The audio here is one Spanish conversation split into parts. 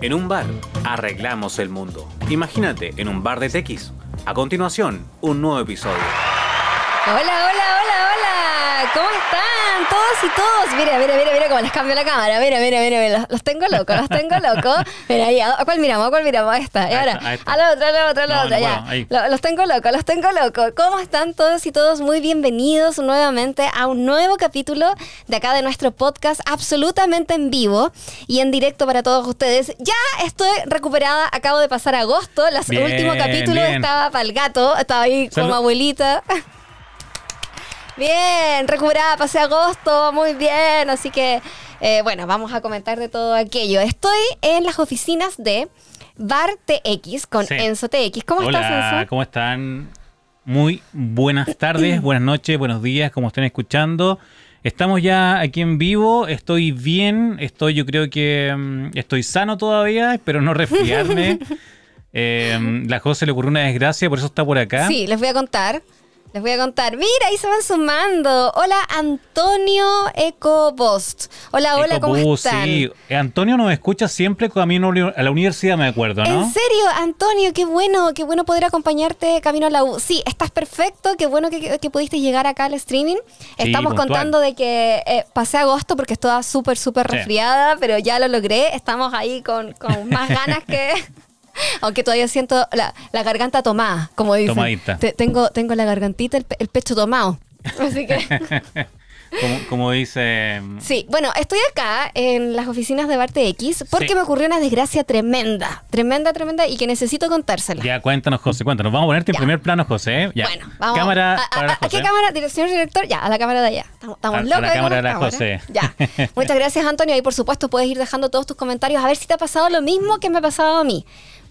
En un bar, arreglamos el mundo. Imagínate, en un bar de TX. A continuación, un nuevo episodio. Hola, hola, hola, hola. ¿Cómo están todos y todos? Mira, mira, mira, mira cómo les cambio la cámara. Mira, mira, mira, mira. Los, los tengo locos, los tengo locos. Mira ahí, ¿a cuál miramos? ¿A cuál miramos? A esta. Y ahora, a la otra, a la otra, a la No, otra. no ya. puedo, los tengo locos, los tengo locos. ¿Cómo están todos y todos? Muy bienvenidos nuevamente a un nuevo capítulo de acá de nuestro podcast, absolutamente en vivo y en directo para todos ustedes. Ya estoy recuperada, acabo de pasar agosto. El último capítulo bien. estaba para el gato, estaba ahí como Salud. abuelita. Bien, recuperada, pasé agosto, muy bien. Así que, eh, bueno, vamos a comentar de todo aquello. Estoy en las oficinas de Bar TX con Sí. Enzo TX. ¿Cómo Hola, estás, Enzo? ¿cómo están? Muy buenas tardes, buenas noches, buenos días, como estén escuchando. Estamos ya aquí en vivo, estoy bien, estoy, yo creo que mm, estoy sano todavía, espero no resfriarme. Eh, la José le ocurrió una desgracia, por eso está por acá. Sí, les voy a contar. Les voy a contar. Mira, ahí se van sumando. Hola, Antonio Ecobost. Hola, hola, ¿cómo están? sí. Antonio nos escucha siempre camino a la universidad, me acuerdo, ¿no? En serio, Antonio, qué bueno, qué bueno poder acompañarte camino a la U. Sí, estás perfecto, qué bueno que, que pudiste llegar acá al streaming. Estamos contando de que eh, pasé agosto porque estaba súper, súper Sí. resfriada, pero ya lo logré. Estamos ahí con, con más ganas que... Aunque todavía siento la, la garganta tomada, como dicen. Tomadita. Te- tengo, tengo la gargantita, el, el pecho tomado. Así que... Como, como dice... Sí, bueno, estoy acá en las oficinas de Barte X porque Sí. me ocurrió una desgracia tremenda, tremenda, tremenda y que necesito contársela. Ya, cuéntanos, José, cuéntanos. Vamos a ponerte en primer plano, José. ¿eh? Ya. Bueno, vamos. Cámara a, a- para la a- ¿a qué cámara? Dirección director, ya, a la cámara de allá. Estamos, estamos A- a locos. la cámara de la José. Ya. Muchas gracias, Antonio. Y por supuesto, puedes ir dejando todos tus comentarios a ver si te ha pasado lo mismo que me ha pasado a mí.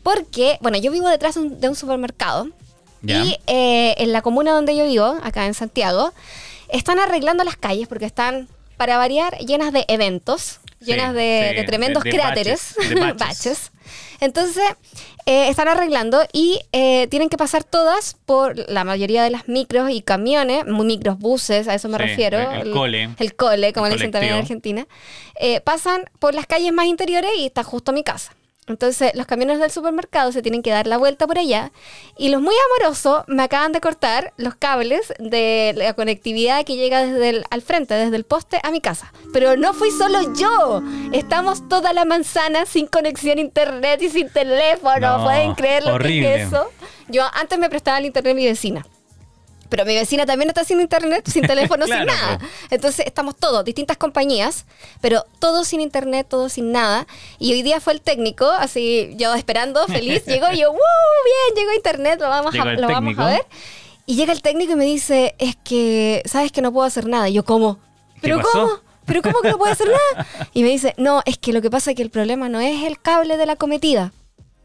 Porque, bueno, yo vivo detrás de un, de un supermercado. Y eh, en la comuna donde yo vivo, acá en Santiago, están arreglando las calles porque están, para variar, llenas de eventos, Sí, llenas de, sí, de tremendos de- de cráteres, baches, de baches. baches. Entonces, eh, están arreglando y eh, tienen que pasar todas por la mayoría de las micros y camiones, micros, buses, a eso me Sí, refiero. el- el cole. El cole, como El le dicen también en. Argentina. eh, pasan por las calles más interiores y está justo mi casa. Entonces, los camiones del supermercado se tienen que dar la vuelta por allá. Y los muy amorosos me acaban de cortar los cables de la conectividad que llega desde el, al frente, desde el poste a mi casa. Pero no fui solo yo. Estamos toda la manzana sin conexión a internet y sin teléfono. No, ¿Pueden creer lo que horrible. es eso? Yo antes me prestaba el internet mi vecina. Pero mi vecina también está sin internet, sin teléfono, sin Claro, nada. po. Entonces estamos todos, distintas compañías, pero todos sin internet, todos sin nada. Y hoy día fue el técnico, así yo esperando, feliz, llegó y yo, ¡wow! Bien, llegó internet, lo vamos, Llegó a, lo vamos a ver. Y llega el técnico y me dice, es que, ¿sabes que no puedo hacer nada? Y yo, ¿cómo? ¿Pero pasó? cómo? ¿Pero cómo que no puedo hacer nada? Y me dice, no, es que lo que pasa es que el problema no es el cable de la cometida.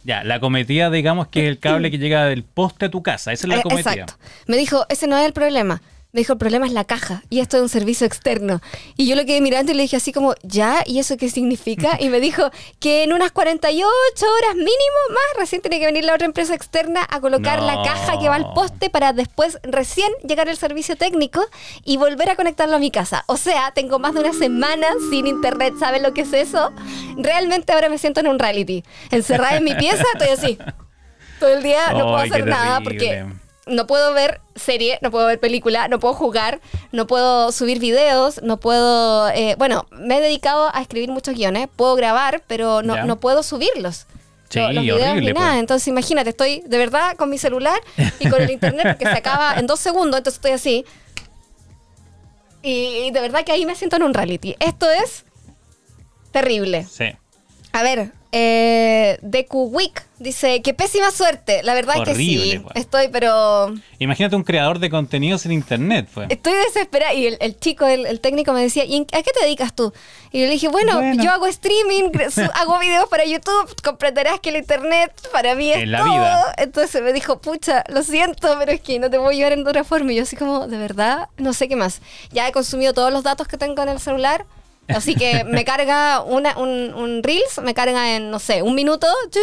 Ya, la cometida, digamos que es el cable que llega del poste a tu casa. Esa es la Eh, cometida. Exacto. Me dijo, ese no es el problema. Me dijo, el problema es la caja y esto es un servicio externo. Y yo lo quedé mirando y le dije así como, ¿ya? ¿Y eso qué significa? Y me dijo que en unas 48 horas mínimo más recién tiene que venir la otra empresa externa a colocar la caja que va al poste para después recién llegar el servicio técnico y volver a conectarlo a mi casa. O sea, tengo más de una semana sin internet. ¿Saben lo que es eso? Realmente ahora me siento en un reality. Encerrada en mi pieza, estoy así. Todo el día no puedo hacer nada porque no puedo ver serie, no puedo ver película, no puedo jugar, no puedo subir videos, no puedo... eh, bueno, me he dedicado a escribir muchos guiones, puedo grabar, pero no, no puedo subirlos. Sí, Lo- los videos horrible, ni nada. pues. Entonces imagínate, estoy de verdad con mi celular y con el internet que se acaba en dos segundos, entonces estoy así. Y de verdad que ahí me siento en un reality. Esto es terrible. Sí. A ver, eh, Deku Week dice que pésima suerte. La verdad es que sí. Estoy, pero Imagínate un creador de contenidos en internet, pues. estoy desesperada. Y el, el chico, el, el técnico me decía, ¿y a qué te dedicas tú? Y yo le dije, bueno, Bueno. yo hago streaming, hago videos para YouTube, comprenderás que el internet para mí es la todo. vida. Entonces me dijo, pucha, lo siento, pero es que no te voy a llevar en otra forma. Y yo así como, de verdad, no sé qué más. Ya he consumido todos los datos que tengo en el celular. Así que me carga una, un, un Reels, me carga en, no sé, un minuto, tu,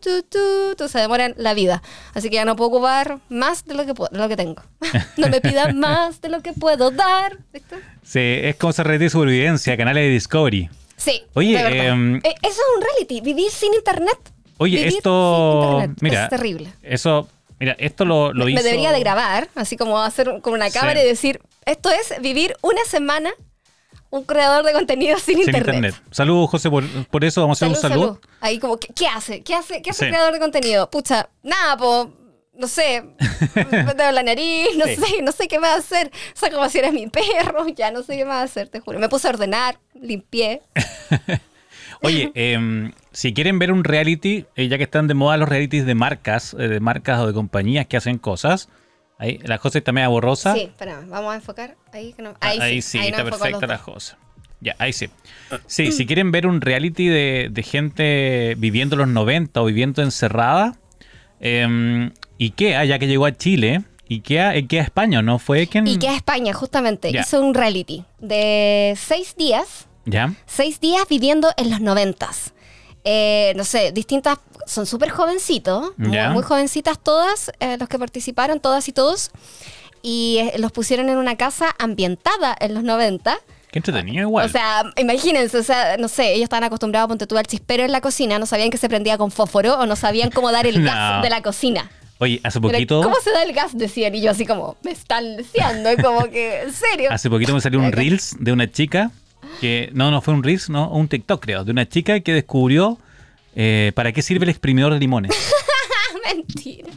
tu, tu, tu, se demora la vida. Así que ya no puedo ocupar más de lo que, puedo, de lo que tengo. No me pidan más de lo que puedo dar. ¿viste? Sí, es como se de supervivencia, canales de Discovery. Sí. Oye, em, Eh, eso es un reality, vivir sin internet. Oye, Vivir esto. sin internet. Mira. Es terrible. Eso. Mira, esto lo, lo me, hizo. me debería de grabar, así como hacer con una cámara Sí. y decir, esto es vivir una semana un creador de contenido sin, Sin internet. internet. Saludos, José, por, por eso vamos a hacer Salud, un saludo. salud. Ahí como, ¿qué, qué hace? ¿Qué hace? ¿Qué hace Sí. el creador de contenido? Pucha, nada, po, no sé, me tengo la nariz, no Sí. sé, no sé qué me va a hacer. Saco a pasear a mi perro, ya no sé qué me va a hacer, te juro. Me puse a ordenar, limpié. Oye, em, si quieren ver un reality, eh, ya que están de moda los realities de marcas, eh, de marcas o de compañías que hacen cosas, ahí la cosa está media borrosa. Sí, espérame, vamos a enfocar ahí. Que no, Ah, ahí, Ahí, sí, sí, ahí nos está perfecta la cosa. Ya, ahí sí. Sí, si quieren ver un reality de, de gente viviendo los 90 o viviendo encerrada, eh, IKEA, ya que llegó a Chile, IKEA, IKEA España, ¿no? Fue quien... Y que a España, justamente, Ya. hizo un reality de seis días, ¿Ya? seis días viviendo en los noventas. Eh, no sé, distintas, son súper jovencitos, muy, Ya. muy jovencitas todas, eh, los que participaron, todas y todos, y eh, los pusieron en una casa ambientada en los 90. Qué entretenido igual. O sea, imagínense, o sea, no sé, ellos estaban acostumbrados a ponte tú al chispero en la cocina, no sabían que se prendía con fósforo o no sabían cómo dar el No. gas de la cocina. Oye, hace poquito... ¿Cómo se da el gas? Decían, y yo así como, me están deseando, como que, ¿en serio? Hace poquito me salió un Reels de una chica que... No, no fue un Reels, no, un TikTok creo, de una chica que descubrió eh, para qué sirve el exprimidor de limones. Mentira.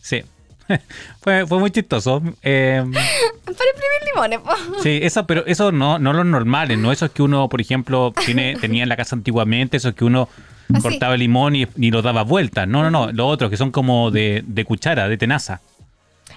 Sí. fue, fue muy chistoso. Eh, Para imprimir limones, po. Sí, eso, pero eso no, no los normales, no esos que uno, por ejemplo, tiene, tenía en la casa antiguamente, esos que uno Así. cortaba el limón y, y lo daba vueltas. No, no, no, los otros que son como de, de cuchara, de tenaza.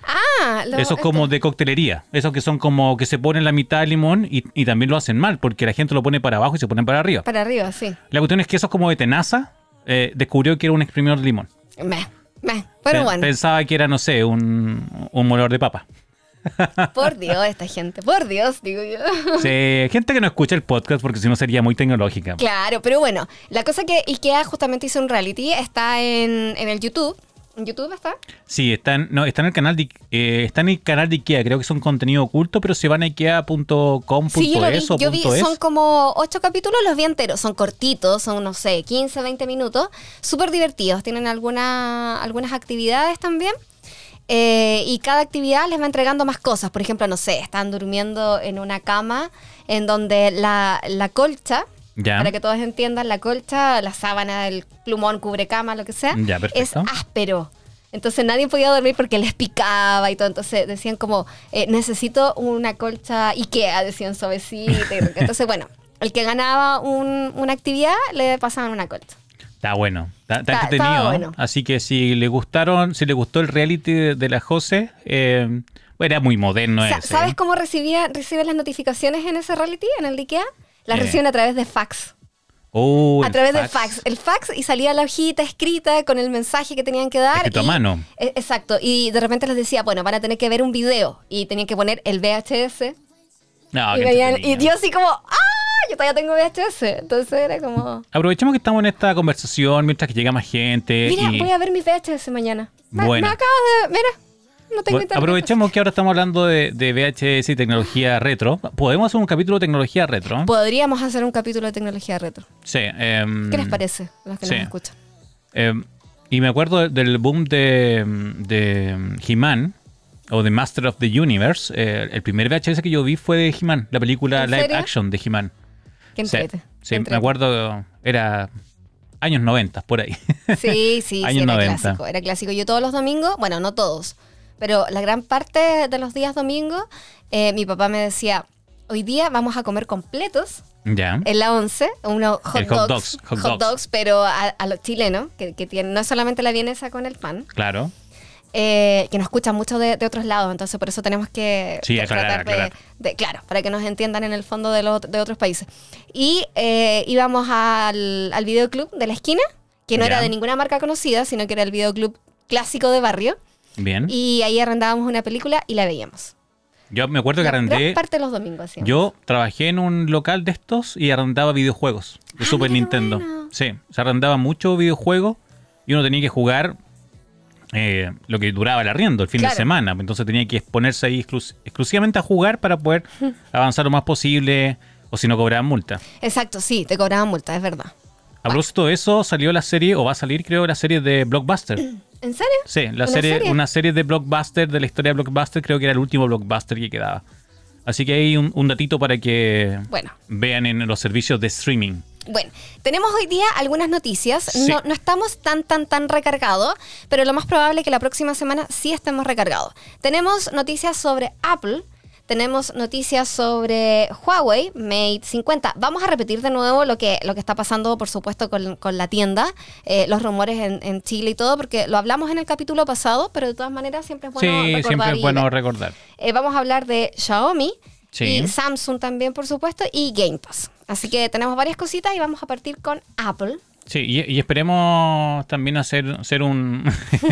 Ah, lo, Esos como de coctelería. Esos que son como que se ponen la mitad del limón y, y también lo hacen mal, porque la gente lo pone para abajo y se ponen para arriba. Para arriba, sí. La cuestión es que esos como de tenaza eh, descubrió que era un exprimidor de limón. Meh, meh. Pero Pe- bueno, Pensaba que era, no sé, un, un moledor de papa. por Dios, esta gente, por Dios, digo yo. Sí, gente que no escucha el podcast porque si no sería muy tecnológica. Claro, pero bueno, la cosa que IKEA justamente hizo un reality, está en, en el YouTube. ¿En YouTube está? Sí, está en, no, está en el canal de, eh, está en el canal de IKEA, creo que es un contenido oculto, pero si van a ikea.com.es Sí, yo lo vi, o yo vi, son como ocho capítulos, los vi enteros, son cortitos, son, no sé, 15, 20 minutos, súper divertidos, tienen alguna, algunas actividades también. eh, y cada actividad les va entregando más cosas. Por ejemplo, no sé, están durmiendo en una cama en donde la, la colcha, Ya. para que todos entiendan, la colcha, la sábana, el plumón, cubre cama, lo que sea, Ya, es áspero. Entonces nadie podía dormir porque les picaba y todo. Entonces decían como, eh, necesito una colcha Ikea, decían suavecita. Entonces, bueno, el que ganaba un- una actividad le pasaban una colcha. Está bueno, está, está Está- entretenido. bueno. Así que si le gustaron, si le gustó el reality de, de la Jose, eh, era muy moderno ese. ¿Sabes ¿eh? cómo recibía, reciben las notificaciones en ese reality, en el de Ikea? Las Eh. reciben a través de fax. Oh, a través del fax. El fax y salía la hojita escrita con el mensaje que tenían que dar. Escrito a y- mano. Eh, Exacto. Y de repente les decía, bueno, van a tener que ver un video. Y tenían que poner el VHS. No, y, veían- yo así como, ¡ah! Yo todavía tengo VHS. Entonces era como, Aprovechemos que estamos en esta conversación mientras que llega más gente. mira, y- voy a ver mis VHS mañana. Bueno. me acabo de, mira, no tengo Bueno, aprovechemos que ahora estamos hablando de, de VHS y tecnología retro. Podemos hacer un capítulo de tecnología retro. Podríamos hacer un capítulo de tecnología retro. Sí. em, ¿Qué les parece a los que sí. nos escuchan? em, y me acuerdo del boom de, de He-Man o de Master of the Universe. eh, el primer VHS que yo vi fue de He-Man, la película ¿En live serio? action de He-Man. ¿Qué Sí, me acuerdo, era años 90, por ahí. Sí, sí, sí, era 90. clásico. Era clásico. Yo todos los domingos, bueno, no todos, pero la gran parte de los días domingos, eh, mi papá me decía, hoy día vamos a comer completos ya. en la 11, unos hot, hot dogs, dogs, hot dogs. pero a, a los chilenos, que, que tienen, no es solamente la vienesa con el pan, Claro. eh, que nos escuchan mucho de, de otros lados, entonces por eso tenemos que Sí, aclarar, tratar de- aclarar. de- claro, para que nos entiendan en el fondo de, los- de otros países. Y eh, íbamos al, al videoclub de la esquina, que no era de ninguna marca conocida, sino que era el videoclub clásico de barrio, Bien. y ahí arrendábamos una película y la veíamos. Yo me acuerdo que La gran arrendé. parte de los domingos hacíamos. Yo trabajé en un local de estos y arrendaba videojuegos de Ah, Super Nintendo. bueno. Sí, se arrendaba mucho videojuego y uno tenía que jugar eh, lo que duraba el arriendo, el fin Claro. de semana. Entonces tenía que exponerse ahí exclus- exclusivamente a jugar para poder avanzar lo más posible. O si no cobraban multa. Exacto, sí, te cobraban multa, es verdad. A propósito de eso, salió la serie, o va a salir creo, la serie de Blockbuster. ¿En serio? Sí, la ¿Una serie, serie? una serie de Blockbuster, de la historia de Blockbuster, creo que era el último Blockbuster que quedaba. Así que hay un, un datito para que Bueno. vean en los servicios de streaming. Bueno, tenemos hoy día algunas noticias. Sí. No, no estamos tan, tan, tan recargados, pero lo más probable es que la próxima semana sí estemos recargados. Tenemos noticias sobre Apple. Tenemos noticias sobre Huawei Mate 50. Vamos a repetir de nuevo lo que, lo que está pasando, por supuesto, con, con la tienda, eh, los rumores en, en Chile y todo, porque lo hablamos en el capítulo pasado, pero de todas maneras siempre es bueno sí, recordar siempre es bueno recordar. Eh, vamos a hablar de Xiaomi Sí. y Samsung también, por supuesto, y Game Pass. Así que tenemos varias cositas y vamos a partir con Apple. Sí, y, y esperemos también hacer, hacer un...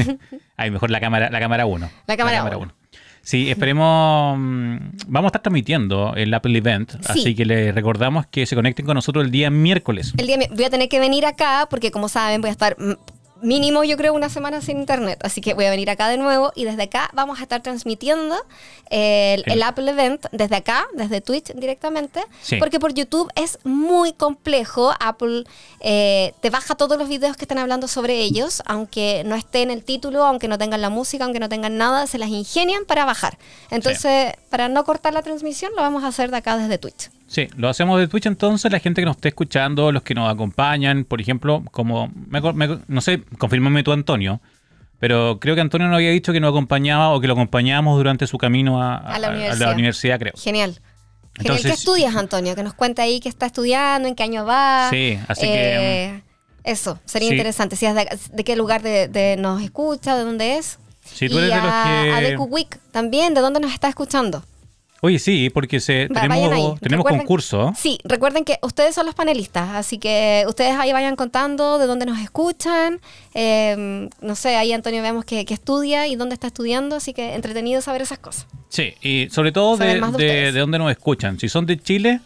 Ay, mejor la cámara la cámara 1. La cámara uno. Sí, esperemos... mm, Vamos a estar transmitiendo el Apple Event, así que les recordamos que se conecten con nosotros el día miércoles. El día voy a tener que venir acá porque, como saben, voy a estar mm, mínimo, yo creo, una semana sin internet. Así que voy a venir acá de nuevo y desde acá vamos a estar transmitiendo el, el Apple Event desde acá, desde Twitch directamente. Sí. Porque por YouTube es muy complejo. Apple eh, te baja todos los videos que están hablando sobre ellos, aunque no esté en el título, aunque no tengan la música, aunque no tengan nada, se las ingenian para bajar. Entonces, para no cortar la transmisión, lo vamos a hacer de acá desde Twitch. Sí, lo hacemos de Twitch entonces, la gente que nos esté escuchando, los que nos acompañan, por ejemplo, como, me no sé, confírmame tú Antonio, pero creo que Antonio nos había dicho que nos acompañaba o que lo acompañábamos durante su camino a, A la universidad. universidad, creo. Genial. Genial. Entonces- ¿Qué estudias, Antonio? Que nos cuente ahí qué está estudiando, en qué año va. Sí, así Eh, Eso, sería Sí. interesante. Si es de, de qué lugar de, de nos escucha, de dónde es. Si tú y eres de los que- a Deku Week también, ¿de dónde nos está escuchando? Oye, sí, porque se, Va- tenemos, tenemos Recuerden- concurso. Sí, recuerden que ustedes son los panelistas, así que ustedes ahí vayan contando de dónde nos escuchan. Eh, no sé, ahí Antonio vemos que, que estudia y dónde está estudiando, así que entretenido saber esas cosas. Sí, y sobre todo de, de de dónde nos escuchan. Si son de Chile,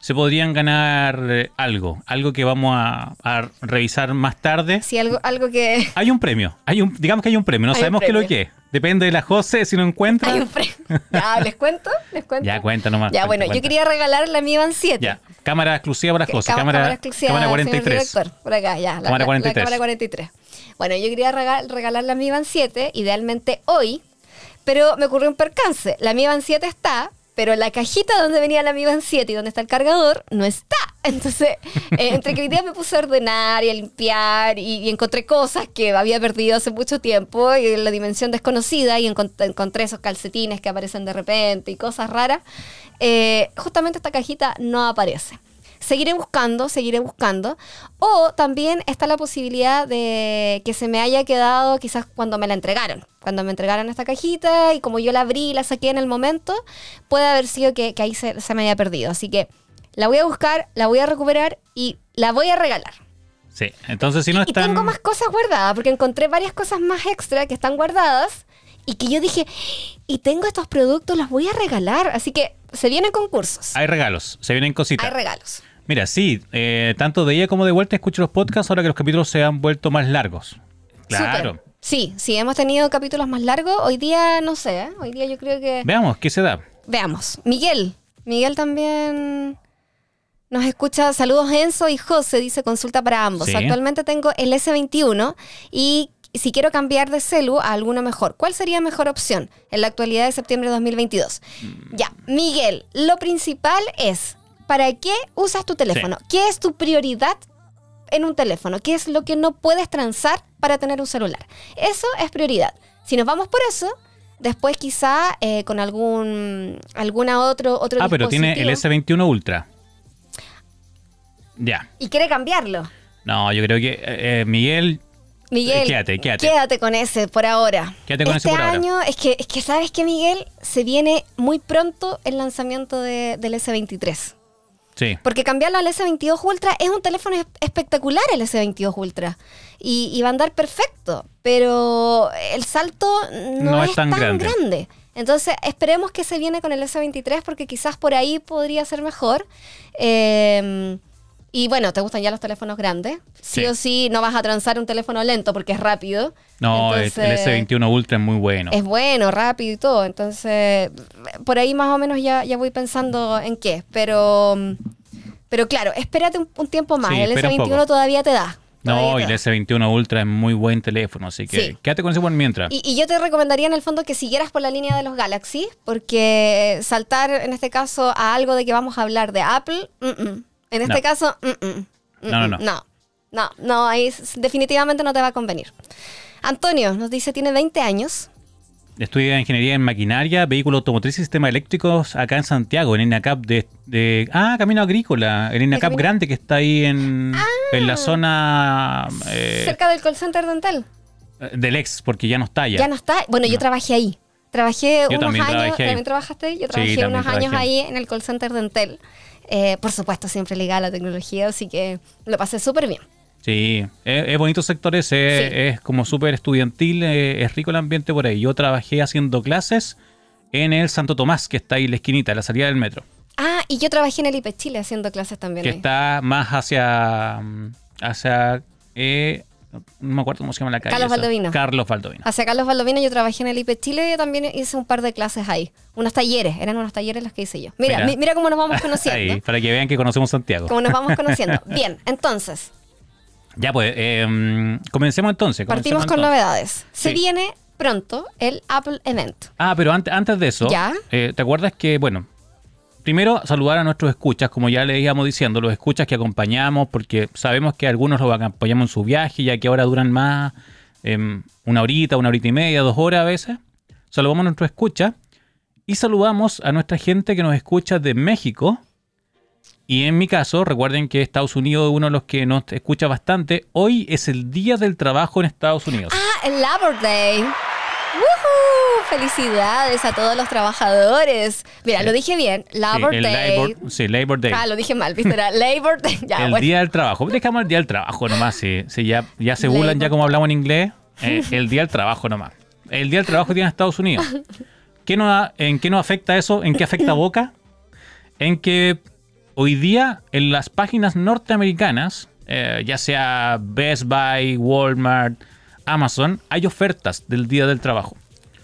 se podrían ganar eh, algo, algo que vamos a, a revisar más tarde. Si algo, algo que... Hay un premio, hay un, digamos que hay un premio, no Hay sabemos qué es lo premio. que es. Depende de la José, si no encuentra. Hay un premio. Ya, ¿les cuento? ¿Les cuento? Ya, cuenta nomás. Ya, cuenta, bueno, yo quería regalar la Mi Band 7. Ya, cámara exclusiva para José, cá- cámara, exclusiva, cámara señor 43. director, por acá, ya. la- Cámara la- la 43. cámara 43. Bueno, yo quería rega- regalar la Mi Band 7, idealmente hoy, pero me ocurrió un percance. La Mi Band 7 está, pero la cajita donde venía la Mi Band 7 y donde está el cargador no está. Entonces, eh, entre que día me puse a ordenar y a limpiar y, y encontré cosas que había perdido hace mucho tiempo y en la dimensión desconocida y encont- encontré esos calcetines que aparecen de repente y cosas raras, eh, justamente esta cajita no aparece. Seguiré buscando, seguiré buscando. O también está la posibilidad de que se me haya quedado quizás cuando me la entregaron. Cuando me entregaron esta cajita y como yo la abrí y la saqué en el momento, puede haber sido que, que ahí se, se me haya perdido. Así que la voy a buscar, la voy a recuperar y la voy a regalar. Sí, entonces si no Y están... tengo más cosas guardadas, porque encontré varias cosas más extra que están guardadas y que yo dije, y tengo estos productos, los voy a regalar. Así que se vienen concursos. Hay regalos, se vienen cositas. Hay regalos. Mira, sí, eh, tanto de ella como de vuelta escucho los podcasts ahora que los capítulos se han vuelto más largos. Claro. Sí, sí, hemos tenido capítulos más largos. Hoy día, no sé, ¿eh? hoy día yo creo que... Veamos, ¿qué se da? Veamos. Miguel. Miguel también nos escucha. Saludos Enzo y José, dice consulta para ambos. Sí. Actualmente tengo el S21 y si quiero cambiar de celu a alguno mejor, ¿cuál sería mejor opción en la actualidad de septiembre de 2022? Mm. Ya, Miguel, lo principal es, ¿para qué usas tu teléfono? ¿Qué es tu prioridad en un teléfono? ¿Qué es lo que no puedes transar para tener un celular? Eso es prioridad. Si nos vamos por eso, después quizá eh, con algún alguna otro otro Ah, pero tiene el dispositivo- S21 Ultra. Ya. y quiere cambiarlo. No, yo creo que eh, eh, Miguel, Miguel, quédate, quédate. quédate con ese por ahora. Quédate con este ese por ahora. año, es que, es que sabes que Miguel se viene muy pronto el lanzamiento de- del S23. Sí. Porque cambiarlo al S22 Ultra es un teléfono es- espectacular el S22 Ultra. Y, y va a andar perfecto. Pero el salto no, es, tan, grande. Entonces esperemos que se viene con el S23 porque quizás por ahí podría ser mejor. Eh, Y bueno, ¿te gustan ya los teléfonos grandes? Sí, Sí. o sí, no vas a transar un teléfono lento porque es rápido. No, el- Entonces, el S21 Ultra es muy bueno. Es bueno, rápido y todo. Entonces, por ahí más o menos ya, ya voy pensando en qué. Pero, pero claro, espérate un, un tiempo más. Sí, el espera un S21 poco. todavía te da. no, y el da. S21 Ultra es muy buen teléfono, así que Sí. quédate con ese por mientras. Y, y yo te recomendaría en el fondo que siguieras por la línea de los Galaxy, porque saltar en este caso a algo de que vamos a hablar de Apple, mm, mm. En este No. caso, mm, mm, mm, No, no, no. mm, no, no, no, ahí definitivamente no te va a convenir. Antonio nos dice, tiene 20 años. Estudia ingeniería en maquinaria, vehículo automotriz y sistemas eléctricos acá en Santiago, en INACAP de, de- Ah, Camino Agrícola, el INACAP grande que está ahí en, en la zona eh, cerca del call center dental. del ex, porque ya no está allá. Ya no está. Bueno, yo trabajé ahí. Trabajé Yo unos años. trabajé ahí. ¿También trabajaste ahí? Yo Sí, trabajé también unos años ahí en el call center dental. Eh, por supuesto, siempre ligada a la tecnología, así que lo pasé súper bien. Sí, es, es bonito sector ese, Sí. es como súper estudiantil, es rico el ambiente por ahí. Yo trabajé haciendo clases en el Santo Tomás, que está ahí en la esquinita, a la salida del metro, Ah, y yo trabajé en el IP Chile haciendo clases también. que ahí. está más hacia... mm, hacia eh, no me acuerdo cómo se llama la calle. Carlos esa. Baldovino. Carlos Baldovino. Hacia Carlos Baldovino yo trabajé en el IP Chile y también hice un par de clases ahí. Unos talleres, eran unos talleres los que hice yo. Mira, Mira. mi- mira cómo nos vamos conociendo. Ahí, para que vean que conocemos Santiago. Cómo nos vamos conociendo. Bien, entonces, Ya pues, eh, mm, comencemos entonces. partimos comencemos con entonces. novedades. Se viene pronto el Apple Event. Ah, pero antes, antes de eso, ¿Ya? eh, ¿te acuerdas que, bueno, primero saludar a nuestros escuchas, como ya le íbamos diciendo, los escuchas que acompañamos, porque sabemos que algunos los acompañamos en su viaje, ya que ahora duran más, em, una horita, una horita y media, dos horas a veces. Saludamos a nuestros escuchas y saludamos a nuestra gente que nos escucha de México. Y en mi caso, recuerden que Estados Unidos es uno de los que nos escucha bastante. Hoy es el Día del Trabajo en Estados Unidos. Ah, el Labor Day. ¡Woohoo! Felicidades a todos los trabajadores. Mira, Sí. lo dije bien. Labor Sí, Day. Labor, sí, Labor Day. Ah, lo dije mal, ¿viste? Era Labor Day. Ya, el bueno. día del trabajo. Dejamos el día del trabajo nomás. Si, si ya, ya se burlan Labor. ya como hablamos en inglés, eh, el día del trabajo nomás. El día del trabajo tiene Estados Unidos. ¿Qué nos, ¿En qué nos afecta eso? ¿En qué afecta Boca? En que hoy día en las páginas norteamericanas, eh, ya sea Best Buy, Walmart, Amazon, hay ofertas del día del trabajo.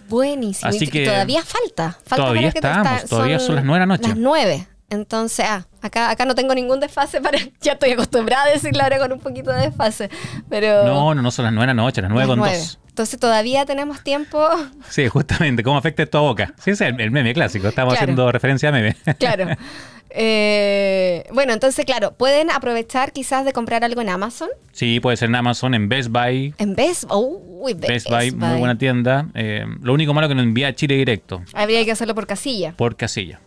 Buenísimo. Así Y que- todavía falta. falta Todavía estamos, está- todavía son las nueve de la noche. Las nueve. Entonces, ah, acá, acá no tengo ningún desfase para. Ya estoy acostumbrada a decirlo ahora con un poquito de desfase. Pero. No, no, no son las nueve de la noche, las nueve las con nueve. dos. Entonces todavía tenemos tiempo. Sí, justamente, ¿cómo afecta esto a Boca? Sí, ese es el, el meme clásico, estamos Claro. haciendo referencia a meme. Claro. Eh, bueno, entonces, claro, pueden aprovechar quizás de comprar algo en Amazon. Sí, puede ser en Amazon, en Best Buy. En Best, uy, Best Buy, muy buena tienda. Eh, lo único malo que nos envía a Chile directo, Habría que hacerlo por casilla. por casilla.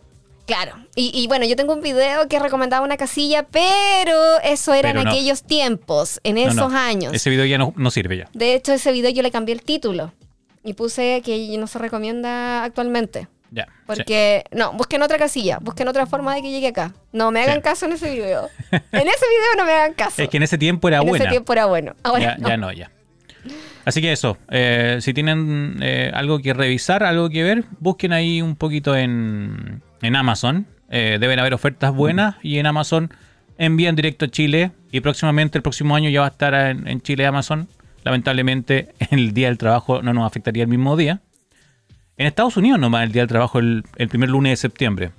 Claro. Y, y bueno, yo tengo un video que recomendaba una casilla, pero eso era Pero en no. aquellos tiempos, en No, esos no, años. Ese video ya no, no sirve ya. De hecho, ese video yo le cambié el título y puse que no se recomienda actualmente. Ya. sí. Porque, no, busquen otra casilla, busquen otra forma de que llegue acá. No me hagan Sí. caso en ese video. En ese video no me hagan caso. Es que en ese tiempo era en buena. ese tiempo era bueno. Ahora ya, ya no, ya. Así que eso, eh, si tienen eh, algo que revisar, algo que ver, busquen ahí un poquito en, en Amazon. Eh, deben haber ofertas buenas y en Amazon envían directo a Chile y próximamente, el próximo año ya va a estar en, en Chile Amazon. Lamentablemente el día del trabajo no nos afectaría el mismo día. En Estados Unidos nomás el día del trabajo el, el primer lunes de septiembre.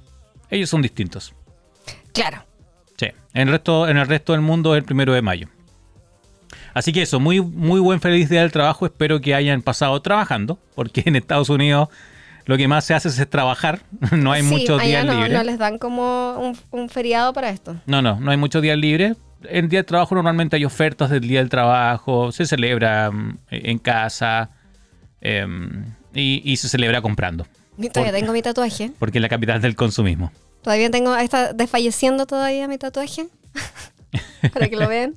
Ellos son distintos. Claro. Sí. En el resto, en el resto del mundo es el primero de mayo. Así que eso, muy, muy buen feliz día del trabajo. Espero que hayan pasado trabajando, porque en Estados Unidos lo que más se hace es trabajar. No hay Sí, muchos días no, libres. no les dan como un, un feriado para esto. No, no, no hay muchos días libres. En día del trabajo normalmente hay ofertas del día del trabajo, se celebra mm, en casa em, y, y se celebra comprando, Todavía Por- tengo mi tatuaje. porque es la capital del consumismo. Todavía tengo, está desfalleciendo todavía mi tatuaje. para que lo vean.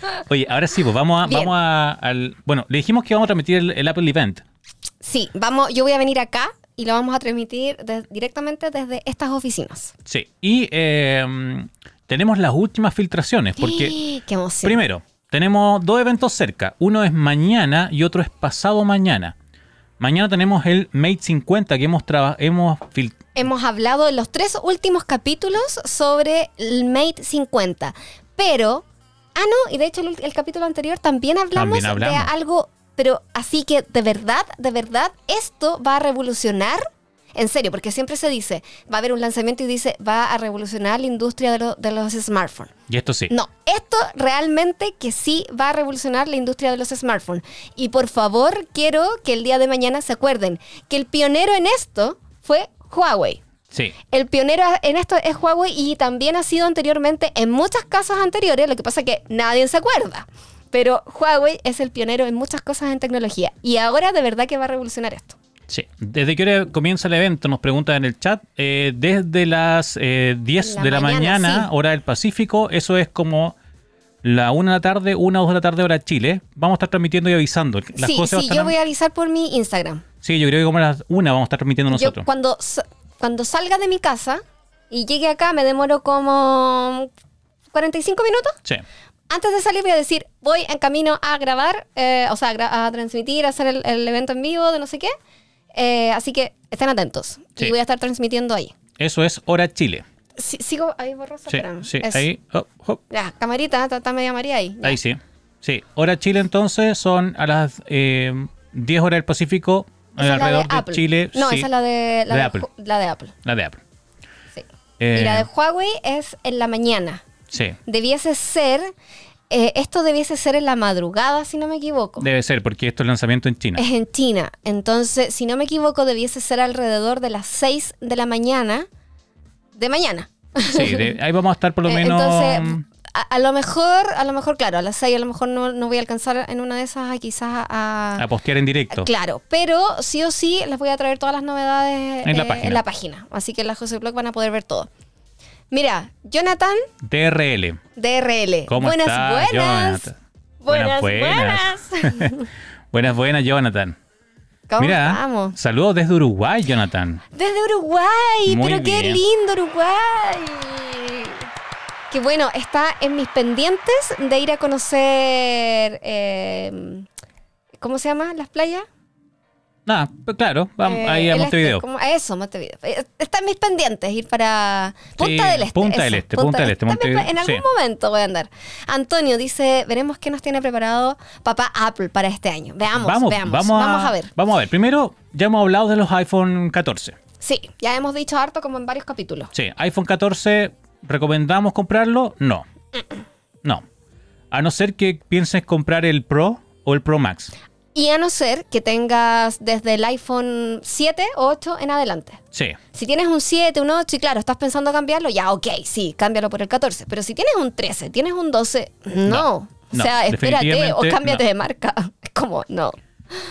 Oye, ahora sí, pues vamos a, Bien. vamos a- al... Bueno, le dijimos que vamos a transmitir el, el Apple Event. Sí, vamos, yo voy a venir acá y lo vamos a transmitir de- directamente desde estas oficinas. Sí, y em, tenemos las últimas filtraciones, porque ¡Qué emoción! primero, tenemos dos eventos cerca. Uno es mañana y otro es pasado mañana. Mañana tenemos el Mate 50 que hemos, hemos Hemos hablado en los tres últimos capítulos sobre el Mate 50. Pero, ah, no, y de hecho el, el capítulo anterior también hablamos, También hablamos. de algo, pero así que de verdad, de verdad, esto va a revolucionar. En serio, porque siempre se dice, va a haber un lanzamiento y dice, va a revolucionar la industria de, lo- de los smartphones. Y esto sí. No, esto realmente que sí va a revolucionar la industria de los smartphones. Y por favor, quiero que el día de mañana se acuerden que el pionero en esto fue Huawei. Sí. El pionero en esto es Huawei y también ha sido anteriormente en muchas casas anteriores, lo que pasa es que nadie se acuerda. Pero Huawei es el pionero en muchas cosas en tecnología y ahora de verdad que va a revolucionar esto. Sí. ¿Desde qué hora comienza el evento? Nos preguntan en el chat. Eh, desde las eh, 10 La de la mañana, mañana, sí. hora del Pacífico. Eso es como la 1 de la tarde, 1 o 2 de la tarde, hora Chile. Vamos a estar transmitiendo y avisando. Las sí, cosas sí, yo voy a avisar por mi Instagram. Sí, yo creo que como a las 1 vamos a estar transmitiendo Yo nosotros. cuando, sa- cuando salga de mi casa y llegue acá me demoro como 45 minutos. Sí. Antes de salir voy a decir, voy en camino a grabar, eh, o sea, a, transmitir, a hacer el, el evento en vivo de no sé qué. Eh, así que estén atentos. Sí. Y voy a estar transmitiendo ahí. Eso es hora Chile. Si- sigo ahí borroso, Sí, sí. Ahí, oh, oh, Ya, camarita, está, media María ahí. Ya. ahí sí. Sí. Hora Chile entonces son a las eh, 10 horas del Pacífico. Esa la alrededor de. Chile. No, sí, esa es la de, la De de Apple. La de Apple. la de Apple. Sí. Eh, Y la de Huawei es en la mañana. Sí. Debiese ser, eh, esto debiese ser en la madrugada, si no me equivoco. Debe ser, porque esto es lanzamiento en China. Es en China. Entonces, si no me equivoco, debiese ser alrededor de las 6 de la mañana. De mañana. Sí, de- ahí vamos a estar por lo Eh, menos. Entonces, a, a lo mejor, a lo mejor, claro, a las 6 a lo mejor no, no voy a alcanzar en una de esas a quizás a... a postear en directo. Claro, pero sí o sí les voy a traer todas las novedades En la eh, página. en la página. Así que en la José Blog van a poder ver todo. Mira, Jonathan DRL. DRL. ¿Cómo buenas, está, buenas. Jonathan? Buenas, Buenas, buenas. Buenas, buenas, Jonathan. ¿Cómo Mira, estamos? saludos desde Uruguay, Jonathan. Desde Uruguay, Muy pero qué lindo Uruguay. Que bueno, está en mis pendientes de ir a conocer, eh, ¿cómo se llama? ¿Las playas? Nada, pues claro, vamos Eh, ahí a el Montevideo. Este. A eso, Montevideo. Eh, Está en mis pendientes ir para Punta Sí, del Este. Punta del eso, Este, Punta del Este, mis- Montevideo, En algún sí. momento voy a andar. Antonio dice, veremos qué nos tiene preparado papá Apple para este año. Veamos, vamos, veamos. vamos, Vamos a ver. Vamos a ver. Primero, ya hemos hablado de los iPhone 14. Sí, ya hemos dicho harto como en varios capítulos. Sí, iPhone 14, ¿recomendamos comprarlo? No. No. A no ser que pienses comprar el Pro o el Pro Max. Y a no ser que tengas desde el iPhone 7 o 8 en adelante. Sí. Si tienes un 7, un 8 y claro, estás pensando cambiarlo, ya, ok, sí, cámbialo por el 14. Pero si tienes un 13, tienes un 12, no. No, o no, sea, espérate o cámbiate no. de marca. Es como, no.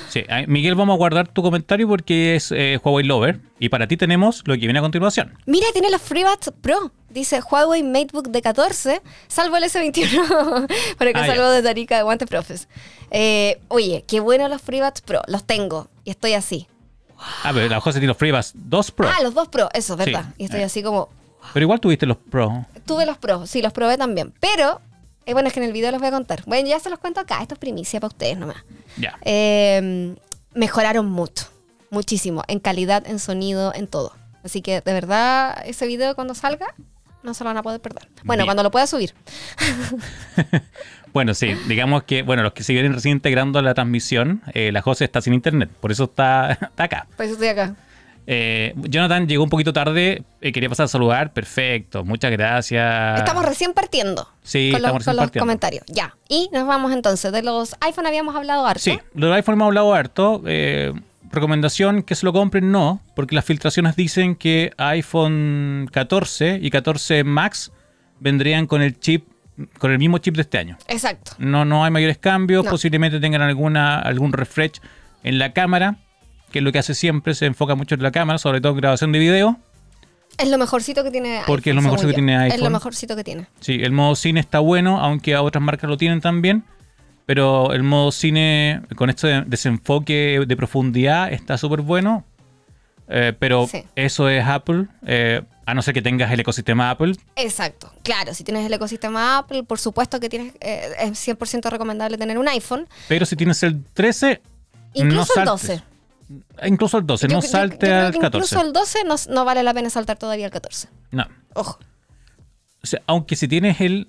Sí, Miguel, vamos a guardar tu comentario porque es eh, Huawei Lover. Y para ti tenemos lo que viene a continuación. Mira, tiene los FreeBuds Pro. Dice Huawei MateBook de 14, salvo el S21. Por acá Ah, ya. saludo de Tarica de Guante Profes. Eh, oye, qué bueno los FreeBuds Pro. Los tengo y estoy así. Ah, pero la José tiene los FreeBuds 2 Pro. Ah, los dos Pro, eso, ¿verdad? Sí. Y estoy Eh. así como, Pero igual tuviste los Pro. Tuve los pros, sí, los probé también. Pero, eh, bueno, es que en el video los voy a contar. Bueno, ya se los cuento acá. Esto es primicia para ustedes nomás. Ya. Eh, mejoraron mucho, muchísimo, en calidad, en sonido, en todo. Así que, de verdad, ese video cuando salga, no se lo van a poder perder. Bueno, Bien. cuando lo pueda subir. Bueno, sí, digamos que, bueno, los que se vienen recién integrando a la transmisión, eh, la José está sin internet, por eso está, está acá. Por eso estoy acá. Eh, Jonathan llegó un poquito tarde, eh, quería pasar a saludar, perfecto, muchas gracias. Estamos recién partiendo. Sí, con los, estamos recién con los partiendo. comentarios. Ya. Y nos vamos entonces. De los iPhone habíamos hablado harto. Sí, lo del iPhone hemos hablado harto. eh, recomendación que se lo compren, no, porque las filtraciones dicen que iPhone 14 y 14 Max vendrían con el chip, con el mismo chip de este año. Exacto. No, no hay mayores cambios, No. posiblemente tengan alguna, algún refresh en la cámara, que es lo que hace siempre, se enfoca mucho en la cámara, sobre todo en grabación de video. Es lo mejorcito que tiene Porque es iPhone, lo mejorcito que tiene yo. Es lo iPhone. mejorcito que tiene. Sí, el modo cine está bueno, aunque otras marcas lo tienen también. Pero el modo cine, con este desenfoque de profundidad, está súper bueno. Eh, pero Sí. eso es Apple. eh, a no ser que tengas el ecosistema Apple. Exacto, claro, si tienes el ecosistema Apple, por supuesto que tienes, eh, es 100% recomendable tener un iPhone, Pero si tienes el 13, incluso no el saltes. 12. Incluso el 12, Yo- no salte yo al que 14. Incluso el 12 no, no vale la pena saltar todavía al 14. No. Ojo. O sea, aunque si tienes el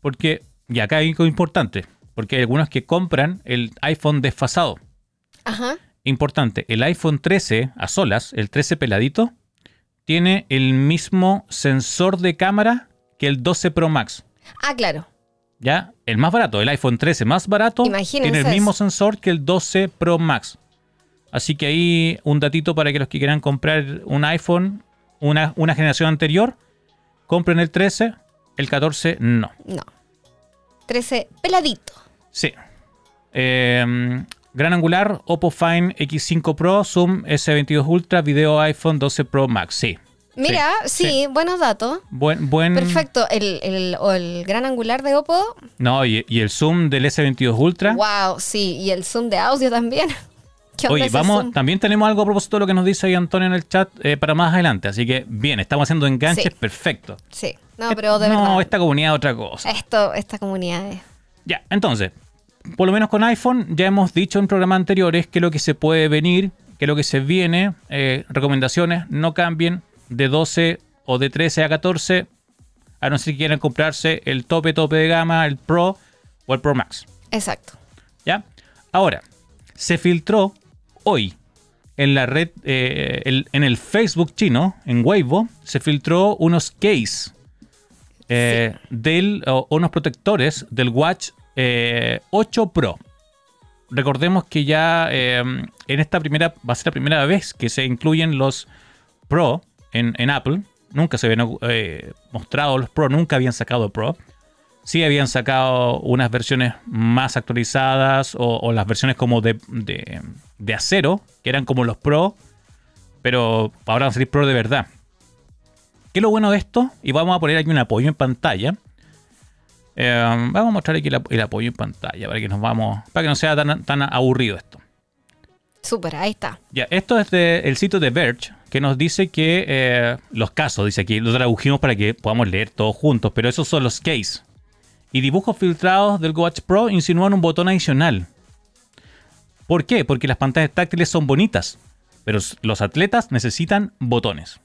porque, y acá hay algo importante, porque hay algunos que compran el iPhone desfasado. Ajá. Importante, el iPhone 13 a solas, el 13 peladito, tiene el mismo sensor de cámara que el 12 Pro Max. Ah, claro. ¿Ya? El más barato, el iPhone 13 más barato, Imagínense tiene el mismo sensor que el 12 Pro Max. Así que ahí un datito para que los que quieran comprar un iPhone, una, una generación anterior, compren el 13, el 14 no. No. 13 peladito. Sí. Eh, gran angular, Oppo Find X5 Pro, Zoom S22 Ultra, video iPhone 12 Pro Max. Sí. Mira, sí, buenos datos. Buen, buen. Perfecto. El, el, o el gran angular de Oppo. No, y, y el zoom del S22 Ultra. Wow, sí. Y el zoom de audio también. ¿Qué Oye, vamos, zoom? también tenemos algo a propósito de lo que nos dice ahí Antonio en el chat eh, para más adelante. Así que bien, estamos haciendo enganches Sí. perfecto. Sí. No, pero de no, verdad. esta comunidad es otra cosa. Esto, esta comunidad es. Ya, entonces, por lo menos con iPhone ya hemos dicho en programas anteriores que lo que se puede venir, que lo que se viene, eh, recomendaciones, no cambien de 12 o de 13 a 14, a no ser que quieran comprarse el tope, tope de gama, el Pro o el Pro Max. Exacto. ¿Ya? Ahora, se filtró hoy en la red, eh, el- en el Facebook chino, en Weibo, se filtró unos case eh, del, o unos protectores del Watch eh, 8 Pro. Recordemos que ya eh, en esta primera, va a ser la primera vez que se incluyen los Pro en, Apple. Nunca se habían eh, mostrado los Pro, nunca habían sacado Pro. Sí habían sacado unas versiones más actualizadas o, las versiones como de, de- de acero, que eran como los Pro, pero ahora van a salir Pro de verdad. ¿Qué es lo bueno de esto? Y vamos a poner aquí un apoyo en pantalla. Eh, vamos a mostrar aquí el, ap- el apoyo en pantalla para que nos vamos, para que no sea tan, tan aburrido esto. Súper, ahí está. Ya, esto es del sitio de Verge, que nos dice que eh, los casos, dice aquí, lo tradujimos para que podamos leer todos juntos, pero esos son los case. Y dibujos filtrados del Watch Pro insinúan un botón adicional. ¿Por qué? Porque las pantallas táctiles son bonitas, pero los atletas necesitan botones.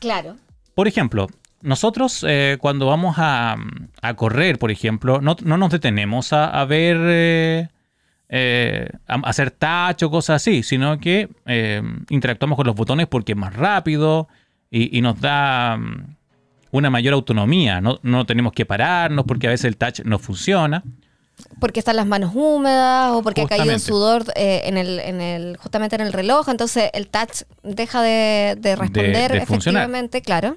Claro. Por ejemplo, nosotros eh, cuando vamos a, a correr, por ejemplo, no, no nos detenemos a, a ver, eh, eh, a hacer touch o cosas así, sino que eh, interactuamos con los botones porque es más rápido y, y nos da mm, una mayor autonomía. No, no tenemos que pararnos porque a veces el touch no funciona. Porque están las manos húmedas o porque ha caído Justamente. sudor eh, en el, en el, justamente en el reloj. Entonces el touch deja de, de responder de funcionar. efectivamente, claro.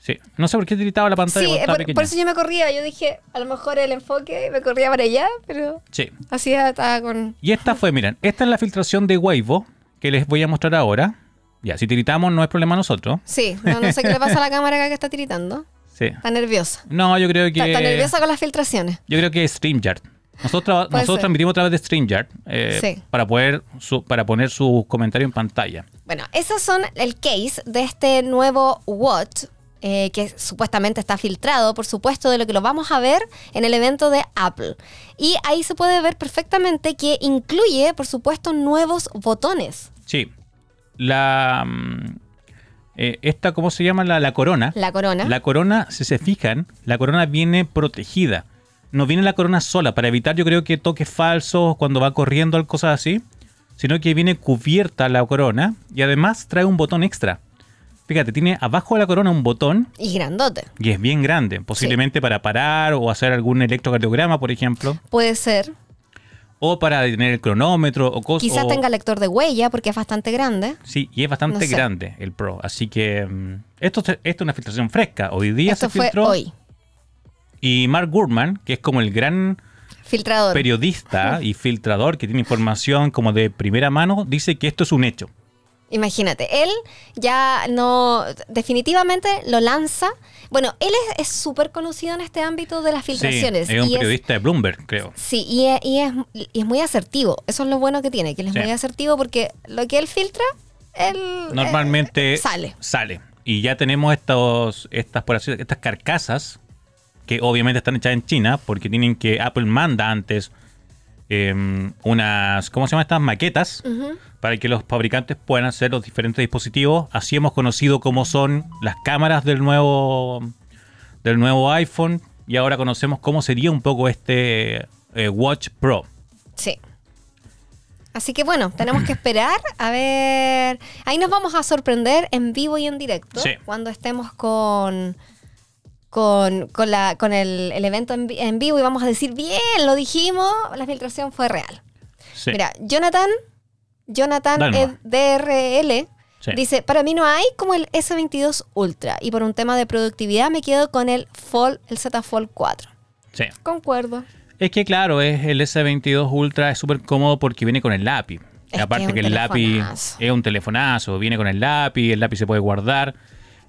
Sí. No sé por qué tiritaba la pantalla. Sí, eh, por, pequeña. por eso yo me corría. Yo dije, a lo mejor el enfoque me corría para allá, pero Sí. así estaba con. Y esta fue, miren, esta es la filtración de Weibo que les voy a mostrar ahora. Ya, si tiritamos no es problema nosotros. Sí, no, no sé qué le pasa a la cámara acá que está tiritando. Sí. Está nerviosa. No, yo creo que. Está, está nerviosa con las filtraciones. Yo creo que es StreamYard. Nosotros, nosotros ser. transmitimos a través de StreamYard eh, Sí. para poder su- para poner su comentario en pantalla. Bueno, esos son el case de este nuevo Watch. Eh, que supuestamente está filtrado, por supuesto, de lo que lo vamos a ver en el evento de Apple. Y ahí se puede ver perfectamente que incluye, por supuesto, nuevos botones. Sí. La. mm, eh, esta, ¿cómo se llama? La, la corona. La corona. La corona, si se fijan, la corona viene protegida. No viene la corona sola para evitar, yo creo que toques falsos cuando va corriendo o cosas así, sino que viene cubierta la corona y además trae un botón extra. Fíjate, tiene abajo de la corona un botón Y grandote. y es bien grande, posiblemente para parar o hacer algún electrocardiograma, por ejemplo, Puede ser. o para detener el cronómetro o cosas. Quizás tenga lector de huella porque es bastante grande. Sí, y es bastante No sé. grande el Pro, así que mm, esto, esto es una filtración fresca. Hoy día Esto se fue filtró hoy. y Mark Gurman, que es como el gran Filtrador. periodista y filtrador que tiene información como de primera mano, dice que esto es un hecho. Imagínate, él ya no, definitivamente lo lanza. Bueno, él es- súper conocido en este ámbito de las filtraciones. Sí, es un y periodista de Bloomberg, creo. sí, y es, y, es, y es muy asertivo. Eso es lo bueno que tiene, que él es Sí. muy asertivo porque lo que él filtra, él eh, Normalmente sale. Sale. Y ya tenemos estos, estas, por así, estas carcasas que obviamente están hechas en China porque tienen que Apple manda antes em, unas, ¿cómo se llaman estas maquetas? Para que los fabricantes puedan hacer los diferentes dispositivos. Así hemos conocido cómo son las cámaras del nuevo, del nuevo iPhone y ahora conocemos cómo sería un poco este eh, Watch Pro. Sí. Así que bueno, tenemos que esperar a ver. Ahí nos vamos a sorprender en vivo y en directo Sí. cuando estemos con con, con, la, con el, el evento en, vi- en vivo y vamos a decir, bien, lo dijimos, la filtración fue real. Sí. Mira, Jonathan, Jonathan. DRL Sí. dice, para mí no hay como el S22 Ultra y por un tema de productividad me quedo con el Fold, el Z Fold 4. Sí. Concuerdo. Es que claro, es el S22 Ultra es súper cómodo porque viene con el lápiz. Es Aparte que, el lápiz es un telefonazo, viene con el lápiz, el lápiz se puede guardar.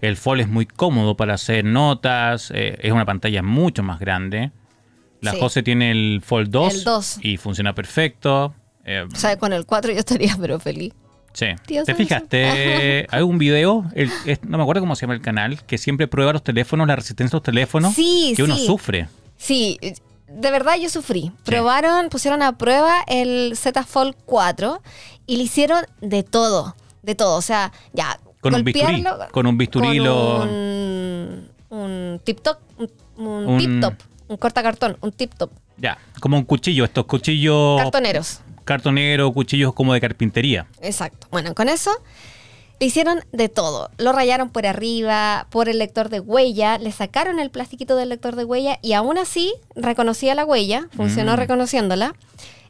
El Fold es muy cómodo para hacer notas, eh, es una pantalla mucho más grande. La Sí. Jose tiene el Fold 2, El 2. y funciona perfecto. Eh, O sea, con el 4 yo estaría pero feliz. sí. ¿Te fijaste? Hay un video, el- no me acuerdo cómo se llama el canal, que siempre prueba los teléfonos, la resistencia de los teléfonos, Sí, que uno sí. sufre. Sí, de verdad yo sufrí. Probaron, pusieron a prueba el Z Fold 4 y le hicieron de todo, de todo. O sea, ya, Con un bisturí, con un bisturí con lo- Un, un tip top, un, un Un- tip top, un cortacartón, un tip top. Ya, como un cuchillo, estos cuchillos Cartoneros. cartonero, cuchillos como de carpintería. Exacto. Bueno, con eso le hicieron de todo. Lo rayaron por arriba, por el lector de huella, le sacaron el plastiquito del lector de huella y aún así reconocía la huella, funcionó Mm. reconociéndola.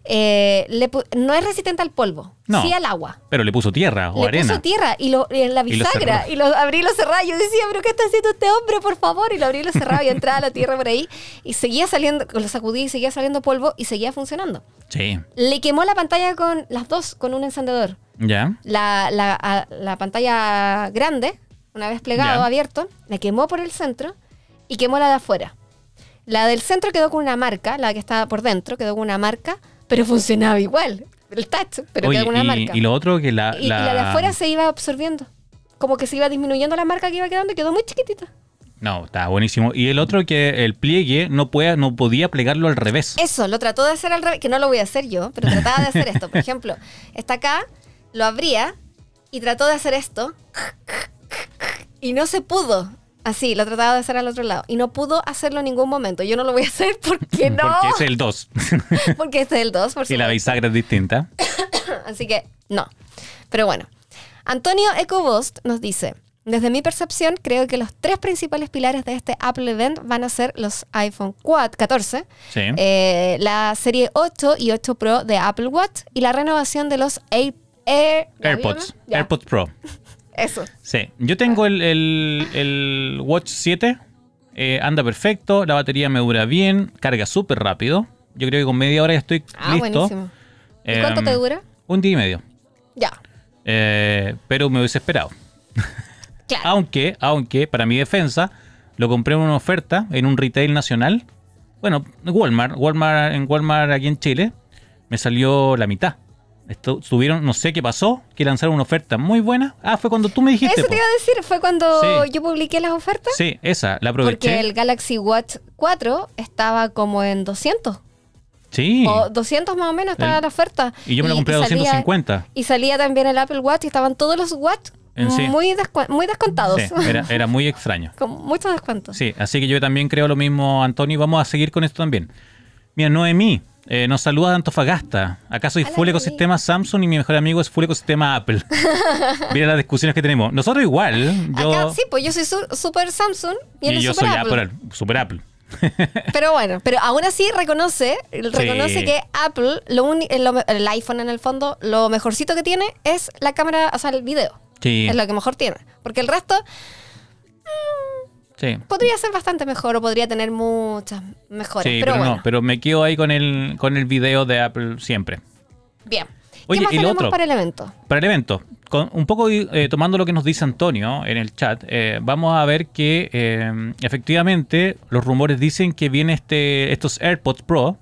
Eh, le no es resistente al polvo, No. sí al agua. Pero le puso tierra o le arena. puso tierra y, lo, y en la Y lo bisagra y lo, abrí y lo cerraba. Yo decía, pero ¿qué está haciendo este hombre, por favor? Y lo abrí y lo cerraba y entraba la tierra por ahí y seguía saliendo, lo sacudí y seguía saliendo polvo y seguía funcionando. Sí, Le quemó la pantalla con las dos, con un encendedor ya. la, la- a- la pantalla grande, una vez plegado, Ya. abierto, la quemó por el centro y quemó la de afuera. La del centro quedó con una marca, la que estaba por dentro quedó con una marca, pero funcionaba igual. El touch, pero Oye, con una y, marca. y lo otro que la... Y- y la de afuera se iba absorbiendo. Como que se iba disminuyendo la marca que iba quedando y quedó muy chiquitita. No, está buenísimo. Y el otro que el pliegue no, puede, no podía plegarlo al revés. Eso, lo trató de hacer al revés, que no lo voy a hacer yo, pero trataba de hacer esto. Por ejemplo, está acá, lo abría y trató de hacer esto y no se pudo. Así, lo trataba de hacer al otro lado y no pudo hacerlo en ningún momento. Yo no lo voy a hacer porque no, Porque es el 2. porque es el 2, por y la supuesto. bisagra es distinta. Así que no. Pero bueno, Antonio Ecobost nos dice, desde mi percepción, creo que los tres principales pilares de este Apple Event van a ser los iPhone 4, 14, Sí. eh, la serie 8 y 8 Pro de Apple Watch y la renovación de los Air, Air- AirPods. AirPods Pro. Eso. Sí. Yo tengo el, el- el Watch 7. eh, anda perfecto. La batería me dura bien. Carga súper rápido. Yo creo que con media hora ya estoy Ah, listo. buenísimo. ¿Y cuánto Em, te dura? Un día y medio. Ya. Eh, pero me hubiese esperado. Claro. Aunque, aunque, para mi defensa, lo compré en una oferta en un retail nacional. Bueno, Walmart, Walmart en Walmart aquí en Chile, me salió la mitad. Esto, subieron, no sé qué pasó, que lanzaron una oferta muy buena. Ah, fue cuando tú me dijiste. Eso po. te iba a decir, fue cuando Sí. yo publiqué las ofertas. Sí, esa, la aproveché. Porque el Galaxy Watch 4 estaba como en 200. Sí. O 200 más o menos estaba El- la oferta. y yo me la compré a salía- 250. y salía también el Apple Watch y estaban todos los Watch sí. muy, descu- muy descontados. Sí, era, era muy extraño. Con muchos descuentos. Sí, así que yo también creo lo mismo, Antonio, y vamos a seguir con esto también. Mira, Noemí eh, nos saluda de Antofagasta. Acá soy Hola, full ecosistema Samsung y mi mejor amigo es full ecosistema Apple. Mira las discusiones que tenemos. Nosotros igual, yo, Acá sí, pues yo soy su- super Samsung y él y es yo super soy Apple. Apple, super Apple. Pero bueno, pero aún así reconoce, reconoce Sí. que Apple, lo uni- eh, lo- el iPhone en el fondo, lo mejorcito que tiene es la cámara, o sea, el video. Sí, Es lo que mejor tiene. Porque el resto sí. podría ser bastante mejor o podría tener muchas mejores. Sí, pero, pero, bueno, no, pero me quedo ahí con el, con el video de Apple siempre. bien. Oye, ¿Qué más y lo tenemos otro. para el evento? Para el evento, con- un poco eh, tomando lo que nos dice Antonio en el chat, eh, vamos a ver que eh, efectivamente los rumores dicen que viene este, estos AirPods Pro,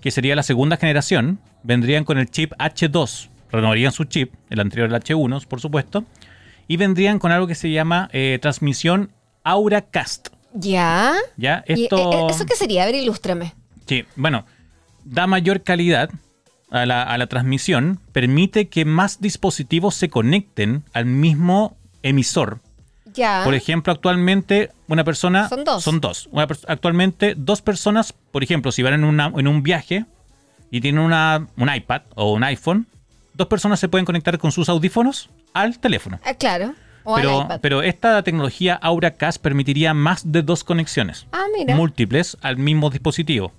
que sería la segunda generación, vendrían con el chip H2, renovarían su chip, el anterior el H1, por supuesto, y vendrían con algo que se llama transmisión AuraCast. Ya. ¿Ya? ¿Y, Esto... eh, eh, ¿Eso qué sería? A ver, ilústrame. Sí, bueno, da mayor calidad a la, a la transmisión, permite que más dispositivos se conecten al mismo emisor. Ya. Por ejemplo, actualmente una persona... Son dos. Son dos. Una actualmente dos personas, por ejemplo, si van en, una- en un viaje y tienen una, un iPad o un iPhone, dos personas se pueden conectar con sus audífonos al teléfono. Ah, claro. O al Pero, iPad. pero esta tecnología Auracast permitiría más de dos conexiones ah, mira. múltiples al mismo dispositivo.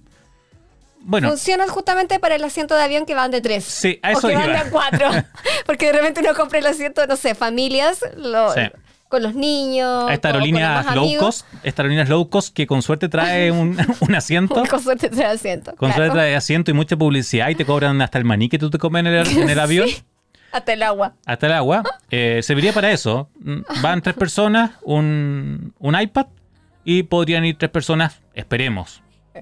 Bueno, Funciona justamente para el asiento de avión que van de tres. Sí, a o eso que van de a cuatro. Porque de repente uno compra el asiento, no sé, familias, lo- Sí. con los niños. esta o con los aerolínea más low cost, esta aerolínea low cost que con suerte trae un, un asiento, Con suerte trae asiento. con claro. suerte trae asiento y mucha publicidad y te cobran hasta el maní que tú te comes en el, en el avión. Sí. Hasta el agua. hasta el agua, eh, serviría para eso. Mm, Van tres personas, un, un iPad y podrían ir tres personas, esperemos,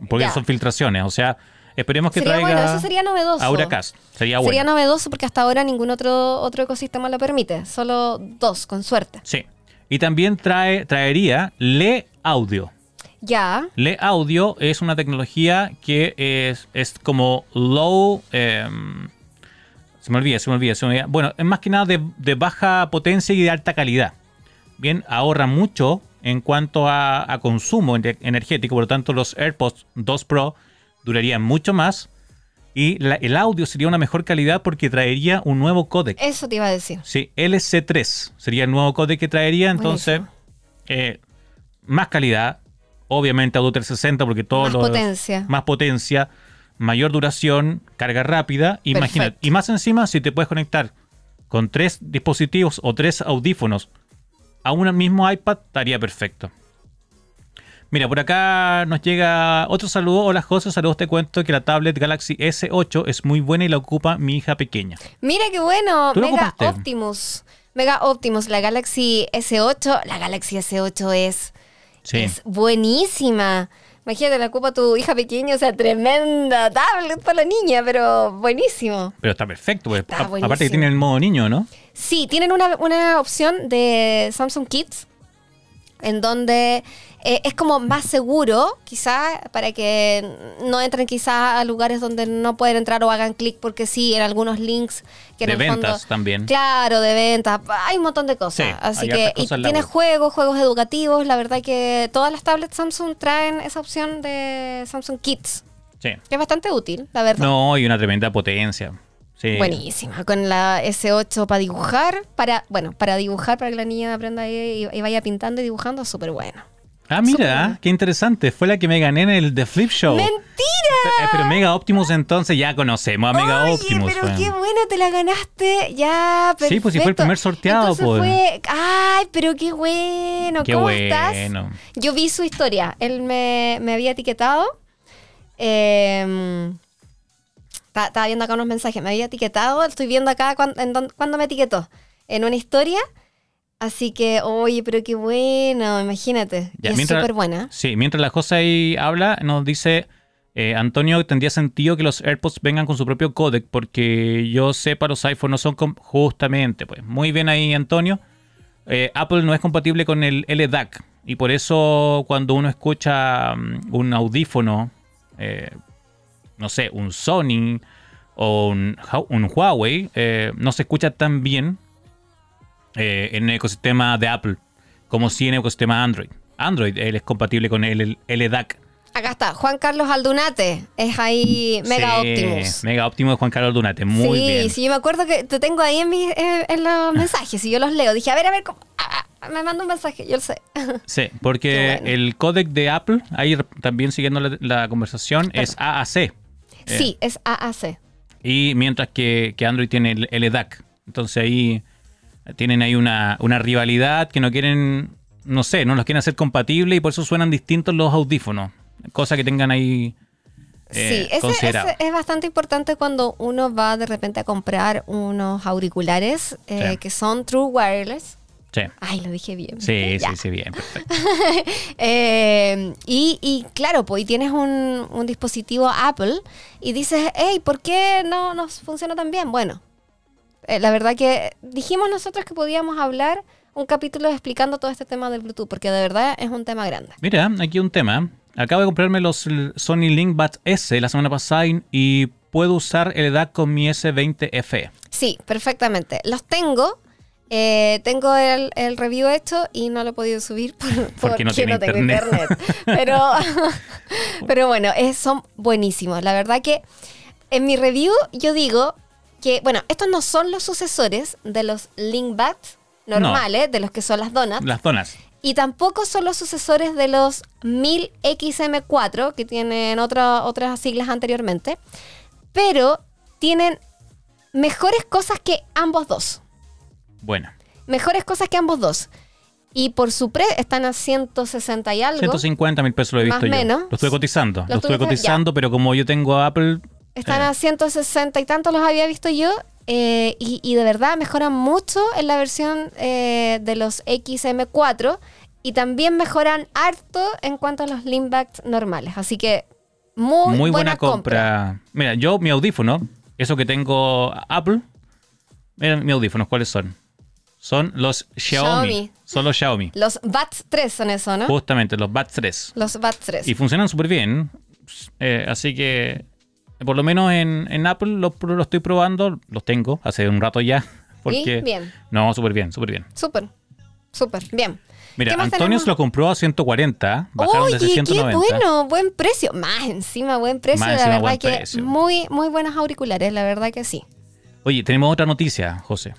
porque Ya. son filtraciones, o sea, esperemos que Sería traiga bueno, eso sería novedoso. Auracast, sería bueno. Sería novedoso porque hasta ahora ningún otro, otro ecosistema lo permite. Solo dos, con suerte. Sí. Y también trae, traería Le Audio. Ya. Le Audio es una tecnología que es, es como low. em, se me olvida, se me olvida, se me olvida. Bueno, es más que nada de, de baja potencia y de alta calidad. Bien, ahorra mucho en cuanto a, a consumo ener- energético, por lo tanto, los AirPods 2 Pro durarían mucho más. Y la- el audio sería una mejor calidad porque traería un nuevo códec. Eso te iba a decir. Sí, LC3 sería el nuevo códec que traería, entonces eh, más calidad, obviamente Audio 360 porque todos Más potencia. más potencia, mayor duración, carga rápida, imagínate, y más encima si te puedes conectar con tres dispositivos o tres audífonos a un mismo iPad estaría perfecto. Mira, por acá nos llega otro saludo. Hola José, saludos. Te cuento que la tablet Galaxy S8 es muy buena y la ocupa mi hija pequeña. Mira qué bueno, ¿Tú lo Mega? Optimus. Mega Optimus, la Galaxy S8. La Galaxy S8 es, Sí. es buenísima. Imagínate, la ocupa tu hija pequeña, o sea, tremenda tablet para la niña, pero buenísimo. Pero está perfecto, pues. Está A- aparte que buenísimo. tiene el modo niño, ¿no? Sí, tienen una, una opción de Samsung Kids en donde eh, es como más seguro, quizá, para que no entren quizá a lugares donde no pueden entrar o hagan clic porque sí, en algunos links que en De el ventas fondo- también. Claro, de ventas, hay un montón de cosas. Sí, Así que y tiene juegos, juegos educativos, la verdad que todas las tablets Samsung traen esa opción de Samsung Kids, Sí. que es bastante útil, la verdad. No, y una tremenda potencia. Sí. Buenísima, con la S8 para dibujar, para, bueno, para dibujar, para que la niña aprenda y, y vaya pintando y dibujando, súper bueno. Ah, mira, qué interesante. Fue la que me gané en el The Flip Show. ¡Mentira! Eh, Pero Mega Optimus entonces ya conocemos a Mega Oye, Optimus. pero qué bueno, te la ganaste, ya, perfecto. Sí, pues, si fue el primer sorteado, Entonces pues. fue, ay, pero qué bueno, Qué ¿cómo bueno. estás? Yo vi su historia, él me, me había etiquetado, eh, estaba viendo acá unos mensajes, me había etiquetado, estoy viendo acá cuándo, en dónde- cuándo me etiquetó, en una historia, así que, oye, pero qué bueno, imagínate, Ya, y es súper buena. Sí, mientras la cosa ahí habla, nos dice eh, Antonio, tendría sentido que los AirPods vengan con su propio codec, porque yo sepa los iPhones no son justamente, pues. Muy bien ahí, Antonio. Eh, Apple no es compatible con el LDAC, y por eso cuando uno escucha mm, un audífono, eh, no sé, un Sony o un, un Huawei, eh, no se escucha tan bien eh, en el ecosistema de Apple como si en el ecosistema Android. Android él es compatible con el, el LDAC. Acá está, Juan Carlos Aldunate, es ahí Mega Sí, Optimus. Mega Optimus de Juan Carlos Dunate, muy sí, bien. sí, yo me acuerdo que te tengo ahí en, mis- en, los mensajes y yo los leo. Dije, a ver, a ver, ¿cómo? Ah, ah, me manda un mensaje, yo lo sé. Sí, porque bueno. el códec de Apple, ahí también siguiendo la, la conversación, es AAC. Eh, Sí, es AAC. Y mientras que, que Android tiene el LDAC. Entonces ahí tienen ahí una, una rivalidad que no quieren, no sé, no los quieren hacer compatibles y por eso suenan distintos los audífonos. Cosa que tengan ahí eh, sí, ese, considerado. ese es bastante importante cuando uno va de repente a comprar unos auriculares eh, Sí. que son True Wireless. Sí, Ay, lo dije bien. sí, Ya. sí, sí, bien, perfecto. Eh, y, y claro, pues y tienes un, un dispositivo Apple y dices, hey, ¿por qué no nos funciona tan bien? Bueno, eh, la verdad que dijimos nosotros que podíamos hablar un capítulo explicando todo este tema del Bluetooth, porque de verdad es un tema grande. Mira, aquí un tema. Acabo de comprarme los Sony Link Buds S la semana pasada y- y puedo usar el DAC con mi S20 FE. Sí, perfectamente. Los tengo. Eh, tengo el, el review hecho y no lo he podido subir por- Porque no tiene tengo internet. Pero, pero bueno, es- son buenísimos. La verdad que en mi review yo digo que, bueno, estos no son los sucesores de los Linkbats normales, de los que son las donuts. Las donas. Y tampoco son los sucesores de los 1000XM4, que tienen otra- otras siglas anteriormente, pero tienen mejores cosas que ambos dos. Bueno, Mejores cosas que ambos dos. Y por su pre están a 160 y algo. 150 mil pesos lo he Más visto yo. menos. Lo estuve cotizando. Lo Lo, estuve cotizando, pero como yo tengo Apple. Están eh, a 160 y tantos los había visto yo. eh, y, y de verdad mejoran mucho en la versión eh, de los XM4. Y también mejoran harto en cuanto a los Limbacks normales. Así que muy, muy, buena, compra. compra. Mira, yo, mi audífono, eso que tengo Apple. Mira, mis audífonos, ¿cuáles son? Son los Xiaomi. Xiaomi. Son los Xiaomi. Los Bats 3 son eso, ¿no? Justamente, los Buds 3. Los Bats 3. Y funcionan súper bien. Eh, así que, por lo menos en, en Apple lo, lo estoy probando. Los tengo hace un rato ya. Porque, bien. No, súper bien, súper bien. Súper, súper, bien. Mira, ¿Qué Antonio se lo compró a 140. Bajaron Oye, de qué 190. bueno, buen precio. Más encima, buen precio. Más la verdad que precio. muy, muy buenos auriculares, la verdad que sí. Oye, tenemos otra noticia, José.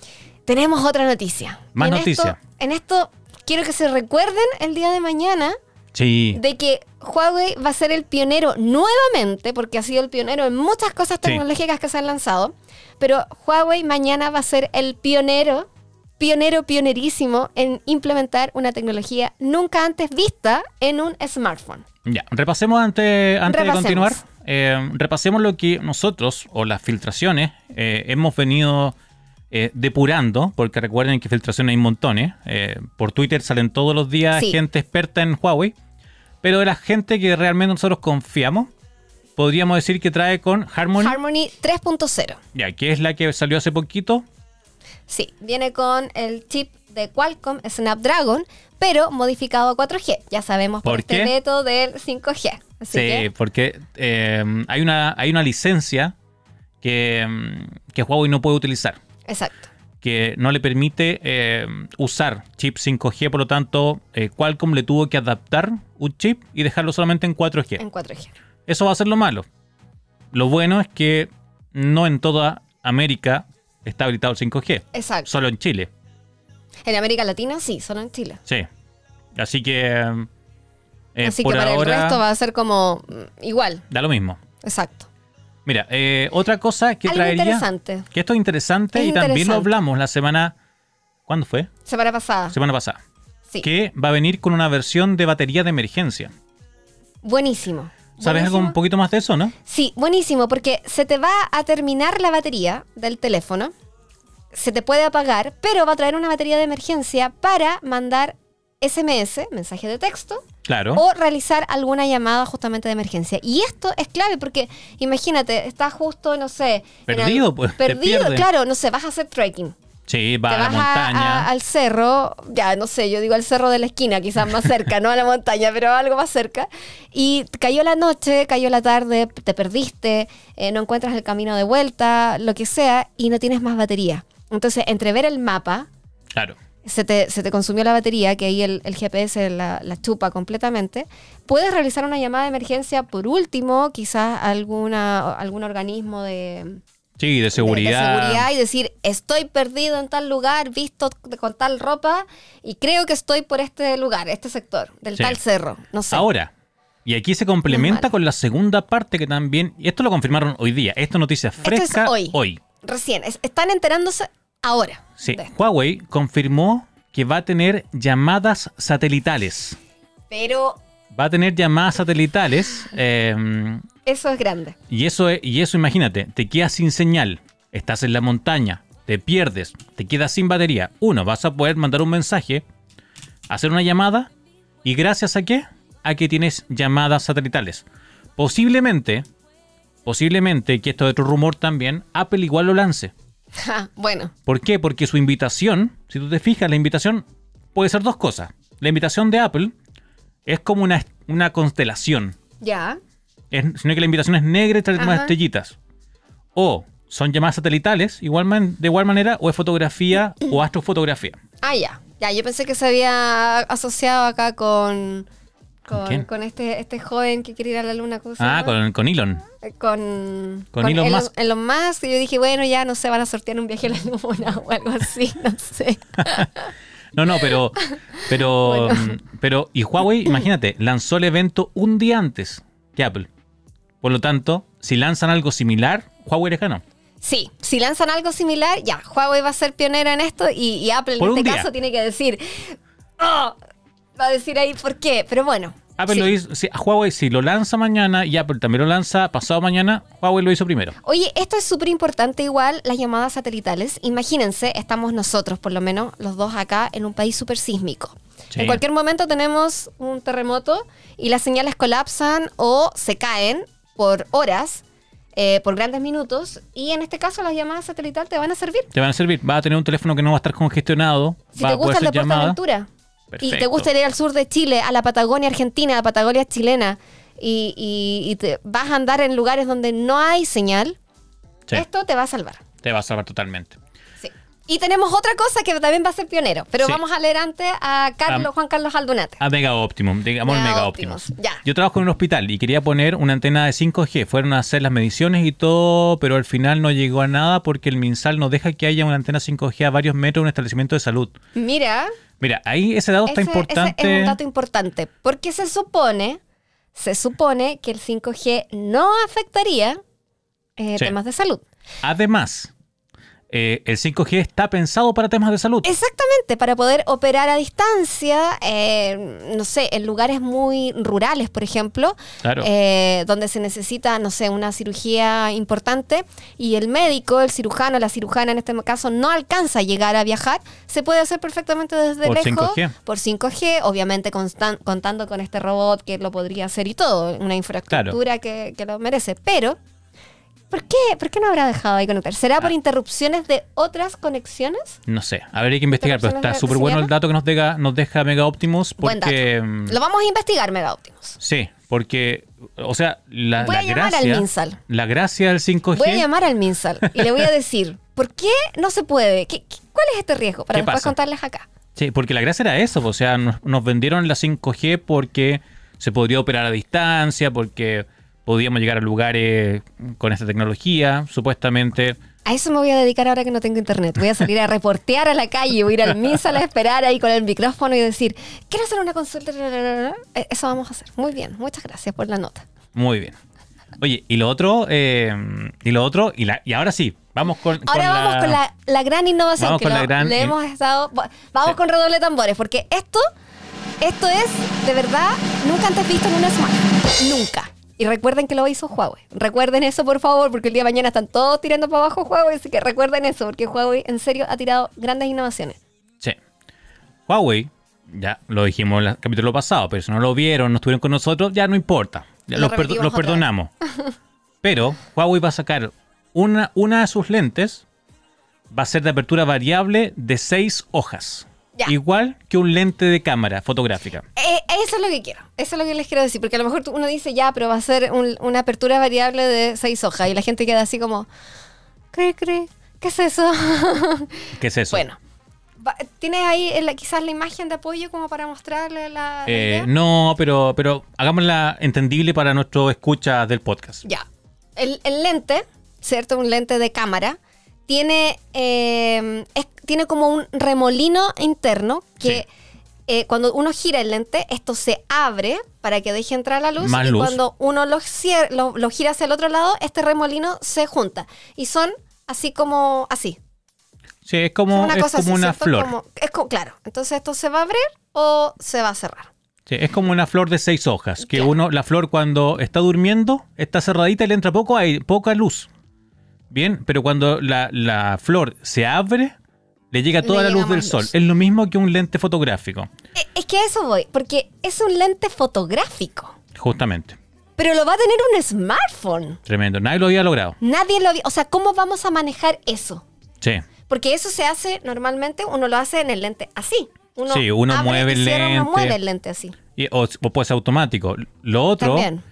Tenemos otra noticia. Más En noticia. esto- en esto quiero que se recuerden el día de mañana Sí. de que Huawei va a ser el pionero nuevamente, porque ha sido el pionero en muchas cosas Sí. tecnológicas que se han lanzado, pero Huawei mañana va a ser el pionero, pionero, pionerísimo en implementar una tecnología nunca antes vista en un smartphone. Ya, repasemos antes, antes de continuar. eh, repasemos lo que nosotros, o las filtraciones, eh, hemos venido eh, depurando, porque recuerden que filtraciones hay montones. eh, por Twitter salen todos los días Sí. gente experta en Huawei, pero de la gente que realmente nosotros confiamos, podríamos decir que trae con Harmony, Harmony 3.0. ya, que es la que salió hace poquito. Sí, viene con el chip de Qualcomm Snapdragon, pero modificado a 4G. Ya sabemos por, ¿Por este veto del 5G. Así Sí, que, porque eh, hay, una, hay una licencia que, mm, que Huawei no puede utilizar. Exacto. que no le permite eh, usar chip 5G, por lo tanto, eh, Qualcomm le tuvo que adaptar un chip y dejarlo solamente en 4G. En 4G. Eso va a ser lo malo. Lo bueno es que no en toda América está habilitado el 5G, Exacto. solo en Chile. En América Latina sí, solo en Chile. Sí. Así que eh, Así por que para ahora el resto va a ser como mm, igual. da lo mismo. Exacto. Mira, eh, otra cosa que Algo traería, interesante. que esto es interesante Es y también lo hablamos la semana, ¿cuándo fue? Semana pasada. Semana pasada. Sí. Que va a venir con una versión de batería de emergencia. Buenísimo. ¿Sabes algo un poquito más de eso, no? Sí, buenísimo, porque se te va a terminar la batería del teléfono, se te puede apagar, pero va a traer una batería de emergencia para mandar SMS, mensaje de texto, Claro. o realizar alguna llamada justamente de emergencia. Y esto es clave porque, imagínate, estás justo, no sé... Perdido, pues, Perdido, claro, no sé, vas a hacer trekking. sí, va te a la a- montaña. a- al cerro, ya no sé, yo digo al cerro de la esquina, quizás más cerca, no a la montaña, pero algo más cerca. Y cayó la noche, cayó la tarde, te perdiste, eh, no encuentras el camino de vuelta, lo que sea, y no tienes más batería. Entonces, entre ver el mapa, Claro. Se te, se te consumió la batería, que ahí el, el GPS la, la chupa completamente, puedes realizar una llamada de emergencia por último, quizás alguna, algún organismo de, Sí, de seguridad. de seguridad y decir, estoy perdido en tal lugar, visto con tal ropa y creo que estoy por este lugar, este sector, del Sí. tal cerro, no sé. Ahora, y aquí se complementa con la segunda parte que también, y esto lo confirmaron hoy día, esta noticia Esto es fresca hoy. Recién, es- están enterándose ahora. Sí. Huawei confirmó que va a tener llamadas satelitales. Pero Va a tener llamadas satelitales. eh, eso es grande. y, eso es- y eso, imagínate, te quedas sin señal. Estás en la montaña, te pierdes, te quedas sin batería. Uno, vas a poder mandar un mensaje, hacer una llamada. ¿Y gracias a qué? A que tienes llamadas satelitales. Posiblemente, posiblemente, que esto es otro rumor también, Apple igual lo lance. Ja, bueno, ¿Por qué? Porque su invitación, si tú te fijas, la invitación puede ser dos cosas. La invitación de Apple es como una, una constelación, ya. es- sino que la invitación es negra y trae unas estrellitas. O son llamadas satelitales, igual man- de igual manera, o es fotografía o astrofotografía. Ah, ya. Ya, yo pensé que se había asociado acá con. ¿Con este, este joven que quiere ir a la luna. ¿cómo se Ah, con, con Elon. Eh, con, Con Elon Musk. Elon Musk, y yo dije, bueno, ya no sé, van a sortear un viaje a la luna o algo así, no sé. No, no, pero. Pero. Bueno. mm, Pero. Y Huawei, imagínate, lanzó el evento un día antes que Apple. Por lo tanto, si lanzan algo similar, Huawei les ganó. Sí, si lanzan algo similar, ya, Huawei va a ser pionera en esto y, y Apple en Por este caso tiene que decir, "Oh", va a decir ahí por qué, pero bueno. Apple sí. lo hizo. Huawei, si lo lanza mañana y Apple también lo lanza pasado mañana, Huawei lo hizo primero. Oye, esto es súper importante igual, las llamadas satelitales. Imagínense, estamos nosotros, por lo menos los dos acá, en un país súper sísmico. Sí. En cualquier momento tenemos un terremoto y las señales colapsan o se caen por horas, eh, por grandes minutos, y en este caso las llamadas satelitales te van a servir. Te van a servir. Vas a tener un teléfono que no va a estar congestionado. Si va te a poder gusta el deporte de llamadas. Y te gusta ir al sur de Chile, a la Patagonia Argentina, a la Patagonia chilena, y, y- y te vas a andar en lugares donde no hay señal, Sí, esto te va a salvar. te va a salvar totalmente. Y tenemos otra cosa que también va a ser pionero, pero Sí. vamos a leer antes a Carlos, Juan Carlos Aldunate. A Mega Optimum, digamos Mega Mega Optimus, Optimus. ya. Yo trabajo en un hospital y quería poner una antena de 5G. Fueron a hacer las mediciones y todo, pero al final no llegó a nada porque el MinSal no deja que haya una antena 5G a varios metros de un establecimiento de salud. Mira, Mira, ahí ese dato está ese, ese importante. es un dato importante, porque se supone, se supone que el 5G no afectaría eh, Sí. temas de salud. Además, eh, el 5G está pensado para temas de salud. Exactamente, para poder operar a distancia, eh, no sé, en lugares muy rurales, por ejemplo, Claro. eh, donde se necesita, no sé, una cirugía importante y el médico, el cirujano, la cirujana en este caso no alcanza a llegar a viajar, se puede hacer perfectamente desde Por lejos 5G. por 5G, obviamente constan- contando con este robot que lo podría hacer y todo, una infraestructura que, que lo merece, pero... ¿Por qué? ¿Por qué no habrá dejado ahí conectar? ¿Será por Ah. interrupciones de otras conexiones? No sé, habría que investigar, pero está súper bueno el dato que nos deja, nos deja Mega Optimus Buen dato. porque... mm, Lo vamos a investigar, Mega Optimus. Sí, porque, o sea, la, Voy la a llamar al. MinSal. La gracia del 5G... Voy a llamar al MinSal y le voy a decir, ¿por qué no se puede? ¿Qué- qué- ¿Cuál es este riesgo? Para ¿Qué después pasa? contarles acá. Sí, porque la gracia era eso, o sea, nos, nos vendieron la 5G porque se podría operar a distancia, porque podíamos llegar a lugares con esta tecnología, supuestamente. A eso me voy a dedicar ahora que no tengo internet. Voy a salir a reportear a la calle, voy a ir al MinSal a esperar ahí con el micrófono y decir, quiero hacer una consulta. Eh, Eso vamos a hacer. Muy bien, muchas gracias por la nota. Muy bien. Oye, y lo otro, eh, y lo otro, y, la, y ahora sí, vamos con, con Ahora vamos con la, la gran innovación Vamos que con la lo- gran le hemos estado. Vamos Sí. con redoble de tambores, porque esto, esto es de verdad nunca antes visto en una smartphone. Nunca. Y recuerden que lo hizo Huawei. Recuerden eso, por favor, porque el día de mañana están todos tirando para abajo Huawei. Así que recuerden eso, porque Huawei en serio ha tirado grandes innovaciones. Sí. Huawei, ya lo dijimos en el capítulo pasado, pero si no lo vieron, no estuvieron con nosotros, ya no importa. Ya Lo los, los perdonamos. pero Huawei va a sacar una, una de sus lentes, va a ser de apertura variable de seis hojas. Ya. Igual que un lente de cámara fotográfica. Eh, eso es lo que quiero. Eso es lo que les quiero decir. Porque a lo mejor uno dice, ya, pero va a ser un- una apertura variable de seis hojas. Y la gente queda así como, ¿qué, qué? ¿Qué es eso? ¿Qué es eso? Bueno, ¿tienes ahí la- quizás la imagen de apoyo como para mostrarle la, la Eh, idea? no, pero, pero hagámosla entendible para nuestros escuchas del podcast. Ya. El, el lente, ¿cierto? Un lente de cámara, tiene, eh, es- tiene como un remolino interno que eh, cuando uno gira el lente, esto se abre para que deje entrar la luz. Más y luz. cuando uno lo, lo, lo gira hacia el otro lado, este remolino se junta. Y son así como así. Sí, es como, una es como así, una flor. Como- es co- claro. Entonces esto se va a abrir o se va a cerrar. Sí, es como una flor de seis hojas, que Claro. uno, la flor cuando está durmiendo, está cerradita y le entra poco aire, poca luz. Bien, pero cuando la, la flor se abre, le llega Le toda la llega luz del sol. Es lo mismo que un lente fotográfico, Eh, Es que a eso voy, porque es un lente fotográfico. justamente. Pero lo va a tener un smartphone. Tremendo. Nadie lo había logrado. Nadie lo había. O sea, ¿cómo vamos a manejar eso? Sí. Porque eso se hace normalmente, uno lo hace en el lente así. Uno Sí, uno mueve el cierra, uno lente. mueve el lente así. Y- o, o puede ser automático. Lo otro, También.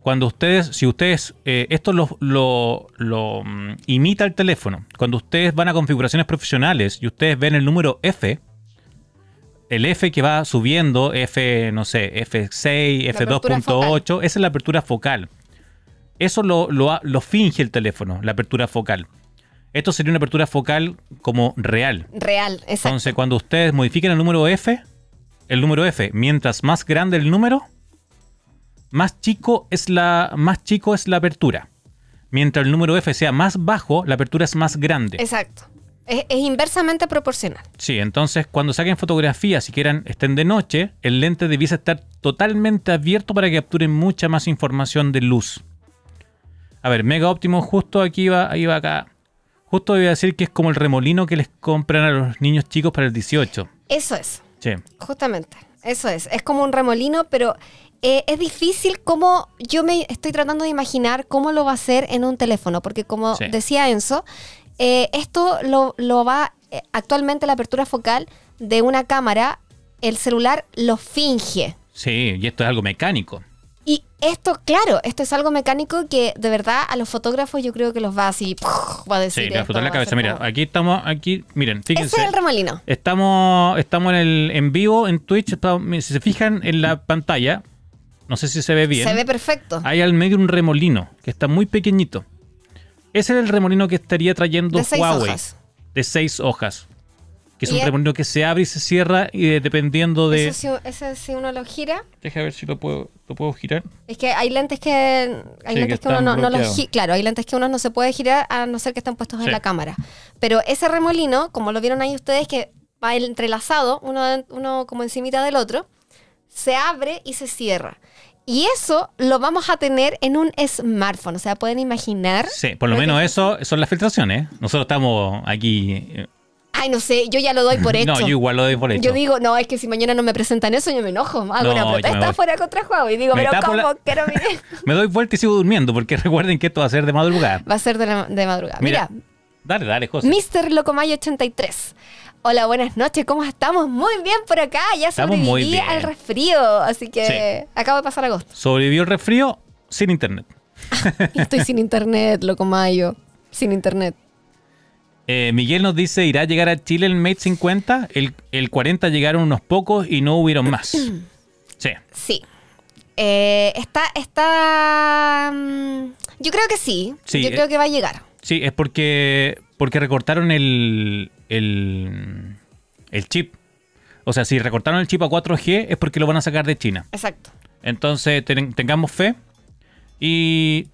Cuando ustedes, si ustedes, eh, esto lo, lo- lo, mm, imita el teléfono. Cuando ustedes van a configuraciones profesionales y ustedes ven el número F, el F que va subiendo, F, no sé, F6, La apertura F2.8, esa es la apertura focal. Eso lo, lo finge el teléfono, la apertura focal. Esto sería una apertura focal como real. Real, exacto. Entonces, cuando ustedes modifiquen el número F, el número F, mientras más grande el número, más chico es la, más chico es la apertura. Mientras el número F sea más bajo, la apertura es más grande. Exacto. Es, es inversamente proporcional. Sí, entonces cuando saquen fotografías, si quieran, estén de noche, el lente debiese estar totalmente abierto para que capturen mucha más información de luz. A ver, Mega Optimo justo aquí va, ahí va acá. Justo voy a decir que es como el remolino que les compran a los niños chicos para el 18. Eso es. Sí. Justamente, eso es. Es como un remolino, pero eh, es difícil como yo me estoy tratando de imaginar cómo lo va a hacer en un teléfono, porque como Sí. decía Enzo, eh, esto lo, lo va, eh, actualmente la apertura focal de una cámara, el celular lo finge. Sí, y esto es algo mecánico. Y esto, claro, esto es algo mecánico que de verdad a los fotógrafos yo creo que los va así, va a decir. Sí, la cabeza. Mira, como- aquí estamos, aquí, miren, Ese fíjense. es el remolino. Estamos, estamos en el en vivo en Twitch. estamos- si se fijan en la pantalla, no sé si se ve bien. Se ve perfecto. Hay al medio un remolino que está muy pequeñito. Ese es el remolino que estaría trayendo De seis Huawei. hojas. De seis hojas. Que es un remolino que se abre y se cierra y de- dependiendo de. Eso si, ese si uno lo gira, Deja ver si lo puedo, lo puedo girar. Es que hay lentes que hay Sí, lentes que que, uno están no, no los bloqueados. gi- claro, hay lentes que uno no se puede girar a no ser que estén puestos Sí. en la cámara. Pero ese remolino, como lo vieron ahí ustedes, que va entrelazado, uno, uno como encimita del otro, se abre y se cierra. Y eso lo vamos a tener en un smartphone. O sea, pueden imaginar. Sí, por lo que- menos eso son las filtraciones. Nosotros estamos aquí. eh, Ay, no sé, yo ya lo doy por hecho. No, yo igual lo doy por hecho. Yo digo, no, es que si mañana no me presentan eso, yo me enojo. Hago No, una protesta fuera contra Huawei. Digo, Me pero ¿cómo? la- Quiero mi- Me doy vuelta y sigo durmiendo porque recuerden que esto va a ser de madrugada. Va a ser de, la- de madrugada. Mira, Mira, Dale, dale, José. Mr. Locomayo 83. Hola, buenas noches, ¿cómo estamos? Muy bien por acá, ya Estamos muy sobreviví bien. al resfrío, así que acabo de pasar agosto. Sobrevivió el resfrío sin internet. Estoy sin internet, Locomayo, sin internet. Eh, Miguel nos dice, ¿irá a llegar a Chile el Mate 50? El, el 40 llegaron unos pocos y no hubieron más. Sí, Sí. Eh, está, está... mm, yo creo que sí, Sí, yo eh, creo que va a llegar. Sí, es porque, porque recortaron el, el, el chip. O sea, si recortaron el chip a 4G es porque lo van a sacar de China. Exacto. Entonces ten- tengamos fe. Y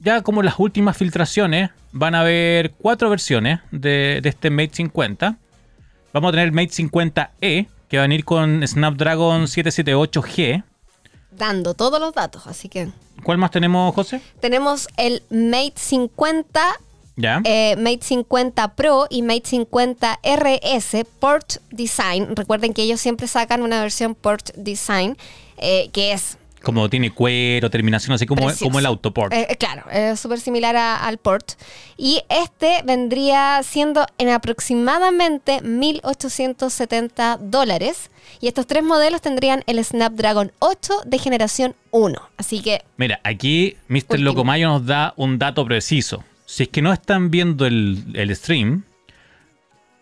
ya como las últimas filtraciones, van a haber cuatro versiones de, de este Mate 50. Vamos a tener el Mate 50e, que va a venir con Snapdragon 778G. Dando todos los datos, así que... ¿Cuál más tenemos, José? Tenemos el Mate 50 Ya. eh, Mate 50 Pro y Mate 50 RS Port Design. Recuerden que ellos siempre sacan una versión Port Design eh, que es como tiene cuero, terminación, así como, precioso. como el Autoport. Eh, eh, claro, es súper similar a- al Port. Y este vendría siendo en aproximadamente 1.870 dólares. Y estos tres modelos tendrían el Snapdragon 8 de generación 1. Así que Mira, aquí Mr. Último. Locomayo nos da un dato preciso. Si es que no están viendo el, el stream,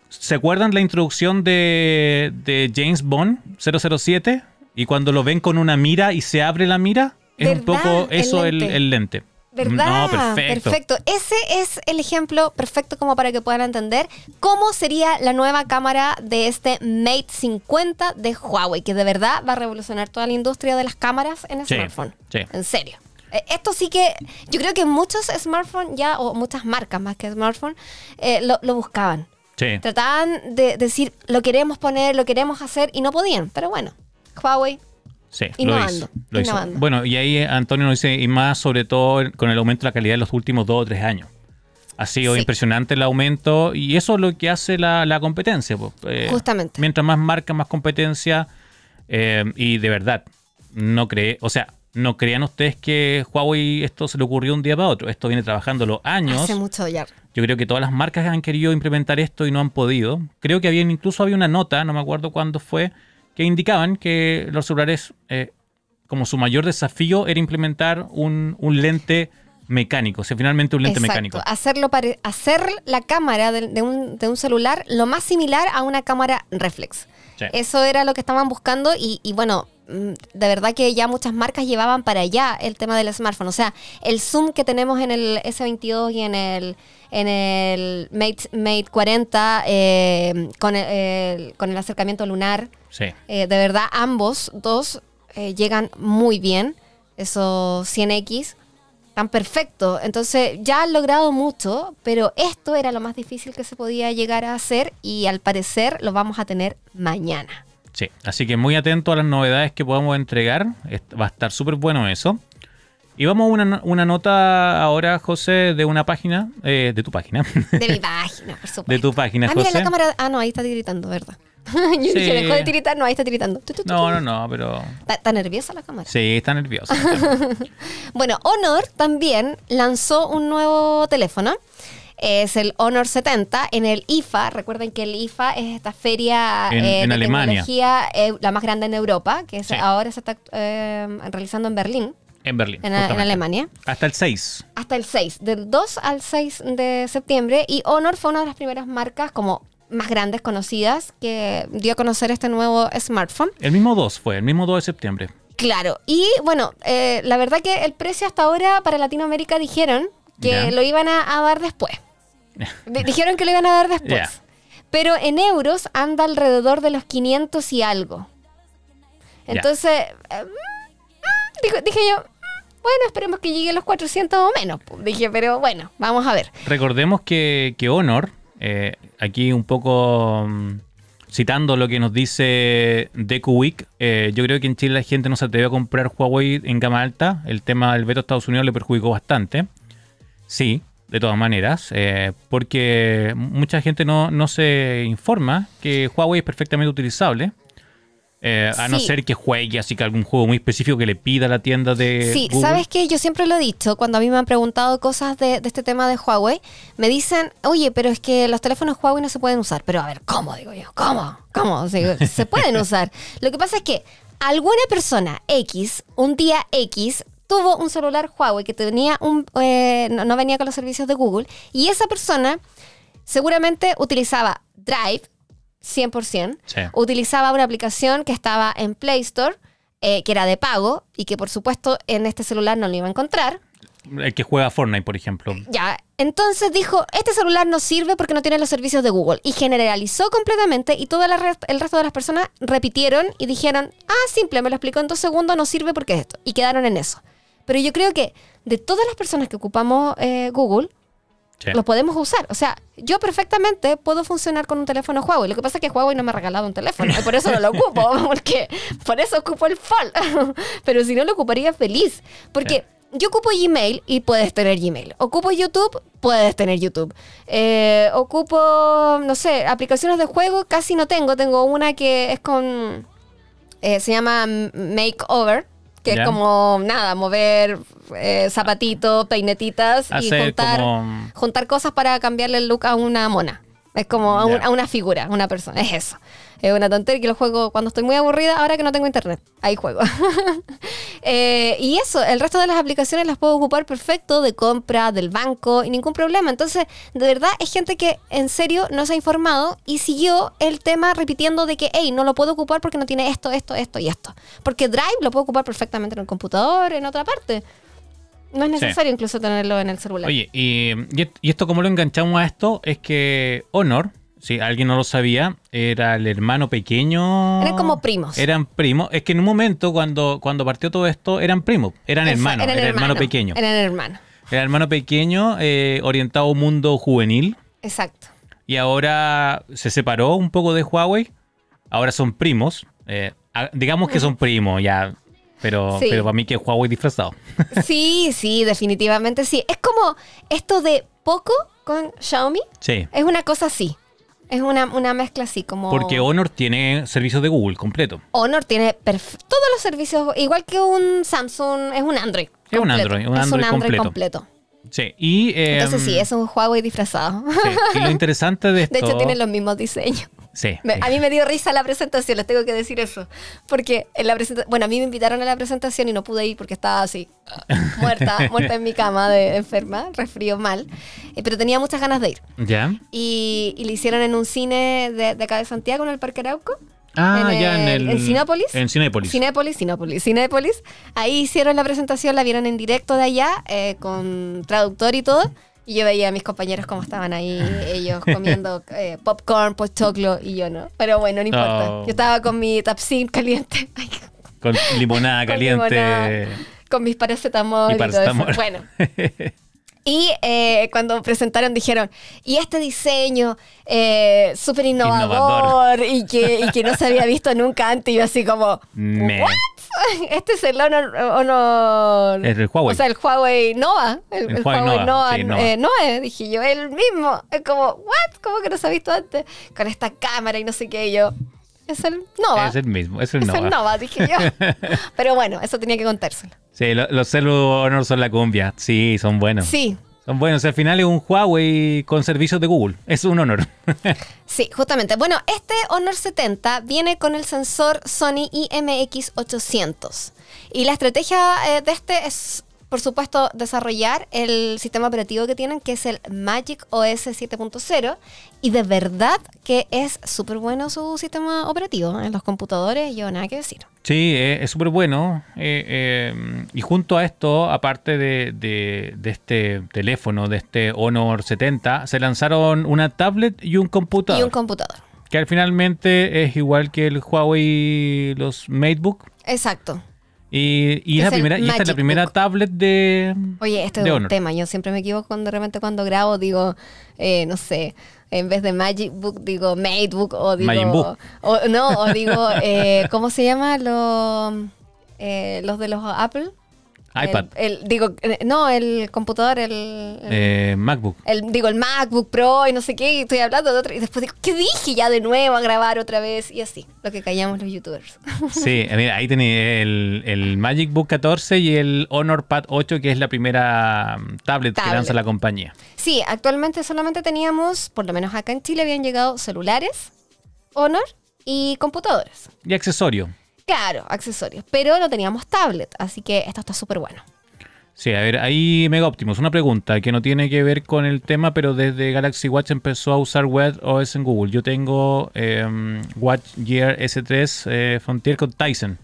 ¿se acuerdan la introducción de, de James Bond 007? Y cuando lo ven con una mira y se abre la mira, es un poco eso el, lente. el lente. ¿Verdad? No, perfecto. Perfecto. Ese es el ejemplo perfecto como para que puedan entender cómo sería la nueva cámara de este Mate 50 de Huawei, que de verdad va a revolucionar toda la industria de las cámaras en el Sí, smartphone. sí. En serio. Eh, Esto sí que, yo creo que muchos smartphones ya, o muchas marcas más que smartphone, eh, lo, lo buscaban. Sí. Trataban de decir, lo queremos poner, lo queremos hacer, y no podían. Pero bueno, Huawei Sí, lo Innovando, hizo, lo hizo. Bueno, y ahí Antonio nos dice, y más sobre todo con el aumento de la calidad en los últimos dos o tres años. Ha sido Sí. impresionante el aumento y eso es lo que hace la, la competencia. pues. Eh, Justamente. Mientras más marca, más competencia. eh, y de verdad, no cree, o sea, no crean ustedes que Huawei esto se le ocurrió un día para otro. Esto viene trabajándolo años. hace mucho ya. Yo creo que todas las marcas han querido implementar esto y no han podido. Creo que había incluso había una nota, no me acuerdo cuándo fue, que indicaban que los celulares eh, como su mayor desafío era implementar un, un lente mecánico, o sea, finalmente un lente Exacto. mecánico. Hacerlo pare- hacer la cámara de, de un, de un celular lo más similar a una cámara reflex. Sí. Eso era lo que estaban buscando y, y bueno, de verdad que ya muchas marcas llevaban para allá el tema del smartphone. O sea, el zoom que tenemos en el S22 y en el, en el Mate, Mate 40 eh, con, el, el- con el acercamiento lunar, Sí. eh, de verdad ambos dos eh, llegan muy bien. Esos 100X tan perfecto. Entonces ya han logrado mucho, pero esto era lo más difícil que se podía llegar a hacer y al parecer lo vamos a tener mañana. Sí, así que muy atento a las novedades que podamos entregar. Va a estar súper bueno eso. Y vamos a una, una nota ahora, José, de una página, eh, de tu página, De mi página, por supuesto. de tu página, Ah, mira José. la cámara. Ah, no, ahí está tiritando, ¿verdad? Yo dije, dejó de tiritar, no, ahí está tiritando. Tu, tu, tu, No, no, no, pero Está, está nerviosa la cámara. sí, está nervioso. Bueno, Honor también lanzó un nuevo teléfono. Es el Honor 70 en el IFA. Recuerden que el IFA es esta feria En- eh, en de Alemania. tecnología, eh, la más grande en Europa, que es- Sí. ahora se está eh, realizando en Berlín, en Berlín. en. Alemania. Hasta el 6. Hasta el 6, del 2 al 6 de septiembre. Y Honor fue una de las primeras marcas como más grandes conocidas que dio a conocer este nuevo smartphone. El mismo 2 fue, el mismo 2 de septiembre. Claro, y bueno, la verdad que el precio hasta ahora para Latinoamérica dijeron que Ya. lo iban a, a dar después. Di- dijeron que lo iban a dar después. Pero en euros anda alrededor de los 500 y algo. Entonces, eh, mm, dije yo, mm, bueno, esperemos que llegue a los 400 o menos. pues. Dije, pero bueno, vamos a ver. Recordemos que, que Honor, eh, aquí un poco mm, citando lo que nos dice DecuWeek, eh, yo creo que en Chile la gente no se atrevió a comprar Huawei en gama alta. El tema del veto a Estados Unidos le perjudicó bastante. Sí, de todas maneras, eh, porque mucha gente no, no se informa que Huawei es perfectamente utilizable. eh, a no ser que juegue así que algún juego muy específico que le pida a la tienda de Sí, Google. ¿sabes qué? Yo siempre lo he dicho, cuando a mí me han preguntado cosas de, de este tema de Huawei, me dicen, oye, pero es que los teléfonos Huawei no se pueden usar. Pero a ver, ¿cómo? Digo yo, ¿cómo? ¿Cómo? O sea, se pueden usar. Lo que pasa es que alguna persona X, un día X, tuvo un celular Huawei que tenía un, eh, no, no venía con los servicios de Google, y esa persona seguramente utilizaba Drive 100%, Sí. utilizaba una aplicación que estaba en Play Store, eh, que era de pago y que por supuesto en este celular no lo iba a encontrar. El que juega Fortnite, por ejemplo. Ya, entonces dijo, este celular no sirve porque no tiene los servicios de Google. Y generalizó completamente y todo el resto de las personas repitieron y dijeron, ah, simple, me lo explicó en dos segundos, no sirve porque es esto. Y quedaron en eso. Pero yo creo que de todas las personas que ocupamos eh, Google, Sí. lo podemos usar. O sea, yo perfectamente puedo funcionar con un teléfono Huawei. Lo que pasa es que Huawei no me ha regalado un teléfono y por eso no lo ocupo, porque por eso ocupo el Fold. Pero si no, lo ocuparía feliz. Porque yo ocupo Gmail y puedes tener Gmail. Ocupo YouTube, puedes tener YouTube. Eh, ocupo, no sé, aplicaciones de juego, casi no tengo. Tengo una que es con... eh, se llama Makeover. Que Ya. es como, nada, mover eh, zapatitos, peinetitas y juntar como- juntar cosas para cambiarle el look a una mona. Es como a, un- Ya. a una figura, una persona. Es eso. Es una tontería que lo juego cuando estoy muy aburrida, ahora que no tengo internet. Ahí juego. Eh, y eso, el resto de las aplicaciones las puedo ocupar perfecto, de compra, del banco, y ningún problema. Entonces, de verdad, es gente que en serio no se ha informado y siguió el tema repitiendo de que, hey, no lo puedo ocupar porque no tiene esto, esto, esto y esto. Porque Drive lo puedo ocupar perfectamente en el computador, en otra parte. No es necesario incluso tenerlo en el celular. Oye, y, y esto como lo enganchamos a esto es que Honor, si alguien no lo sabía, era el hermano pequeño. Eran como primos. Eran primos. Es que en un momento cuando, cuando partió todo esto eran primos, eran Eso, hermanos, era hermano pequeño. Eran hermanos. Era hermano pequeño eh, orientado a un mundo juvenil Exacto. y ahora se separó un poco de Huawei. Ahora son primos. eh, digamos que son primos ya. Pero, Sí. pero para mí que es Huawei disfrazado. Sí, sí, definitivamente sí. Es como esto de Poco con Xiaomi. Sí. Es una cosa así. Es una, una mezcla así como... Porque Honor tiene servicios de Google completo. Honor tiene todos los servicios, igual que un Samsung, es un Android. Es un. Android, un Es Android completo. completo. Sí. Y, eh, Entonces sí, es un Huawei disfrazado. sí, y lo interesante de esto. De hecho, tienen los mismos diseños. Sí. A mí me dio risa la presentación, les tengo que decir eso. Porque en la presentación, bueno, a mí me invitaron a la presentación y no pude ir porque estaba así, muerta, muerta en mi cama de enferma, resfrío mal. Eh, pero tenía muchas ganas de ir. ¿Ya? Y, y le hicieron en un cine de, de acá de Santiago, en el Parque Arauco. Ah, ya en el. En Cinépolis. En Cinépolis. Cinépolis, Cinépolis, Cinépolis. Ahí hicieron la presentación, la vieron en directo de allá, eh, con traductor y todo. Y yo veía a mis compañeros cómo estaban ahí, ellos comiendo eh, popcorn, pochoclo, y yo no. Pero bueno, no importa. Oh. Yo estaba con mi tapsin caliente, ay, Con limonada Con caliente. limonada. con mis paracetamol Y y, paracetamol. todo eso. Bueno. Y eh, cuando presentaron dijeron, y este diseño eh, súper innovador, y que, y que no se había visto nunca antes, y yo así como, Me- ¿what? Este es el Honor, Honor- Es el Huawei. O sea, el Huawei Nova. El, El el Huawei Huawei Nova, Nova, sí, Nova. eh, dije yo, el mismo. Es como, ¿what? ¿Cómo que no se ha visto antes? Con esta cámara y no sé qué, y yo. Es el Nova. Es el mismo, es el Es Nova. el Nova, dije yo. Pero bueno, eso tenía que contárselo. Sí, lo- los Celu Honor son la cumbia. Sí, son buenos. Sí, Son buenos. Al final es un Huawei con servicios de Google. Es un honor. Sí, justamente. Bueno, este Honor 70 viene con el sensor Sony IMX800. Y la estrategia eh, de este es, por supuesto, desarrollar el sistema operativo que tienen, que es el Magic OS 7.0. Y de verdad que es súper bueno su sistema operativo. En los computadores, yo nada que decir. Sí, eh, es súper bueno. Eh, eh, y junto a esto, aparte de, de- de este teléfono, de este Honor 70, se lanzaron una tablet y un computador. Y un computador. que al finalmente es igual que el Huawei, los MateBook. Exacto. Y, y Que es la es el primera, y esta es la primera Book. tablet de. Oye, este es un Honor. tema. Yo siempre me equivoco cuando de repente cuando grabo digo, eh, no sé, en vez de Magic Book digo o digo... Magic Book. O, no, o digo, eh, ¿cómo se llama? Los, eh, los de los Apple. iPad, El, el- digo, eh, no, el computador, el... el- eh, MacBook. el- digo, el MacBook Pro y no sé qué, y estoy hablando de otro, y después digo, ¿qué dije? Ya de nuevo a grabar otra vez, y así, lo que callamos los youtubers. Sí, eh, mira, ahí tenéis el, Magic Book 14 y el Honor Pad 8, que es la primera mm, tablet, que lanza la compañía. Sí, actualmente solamente teníamos, por lo menos acá en Chile, habían llegado celulares, Honor y computadores. Y accesorio. Claro, accesorios, pero no teníamos tablet, así que esto está súper bueno. Sí, a ver, ahí Mega Optimus, una pregunta que no tiene que ver con el tema, pero desde Galaxy Watch empezó a usar Wear OS en Google. Yo tengo eh, Watch Gear S3 eh, Frontier con Tyson.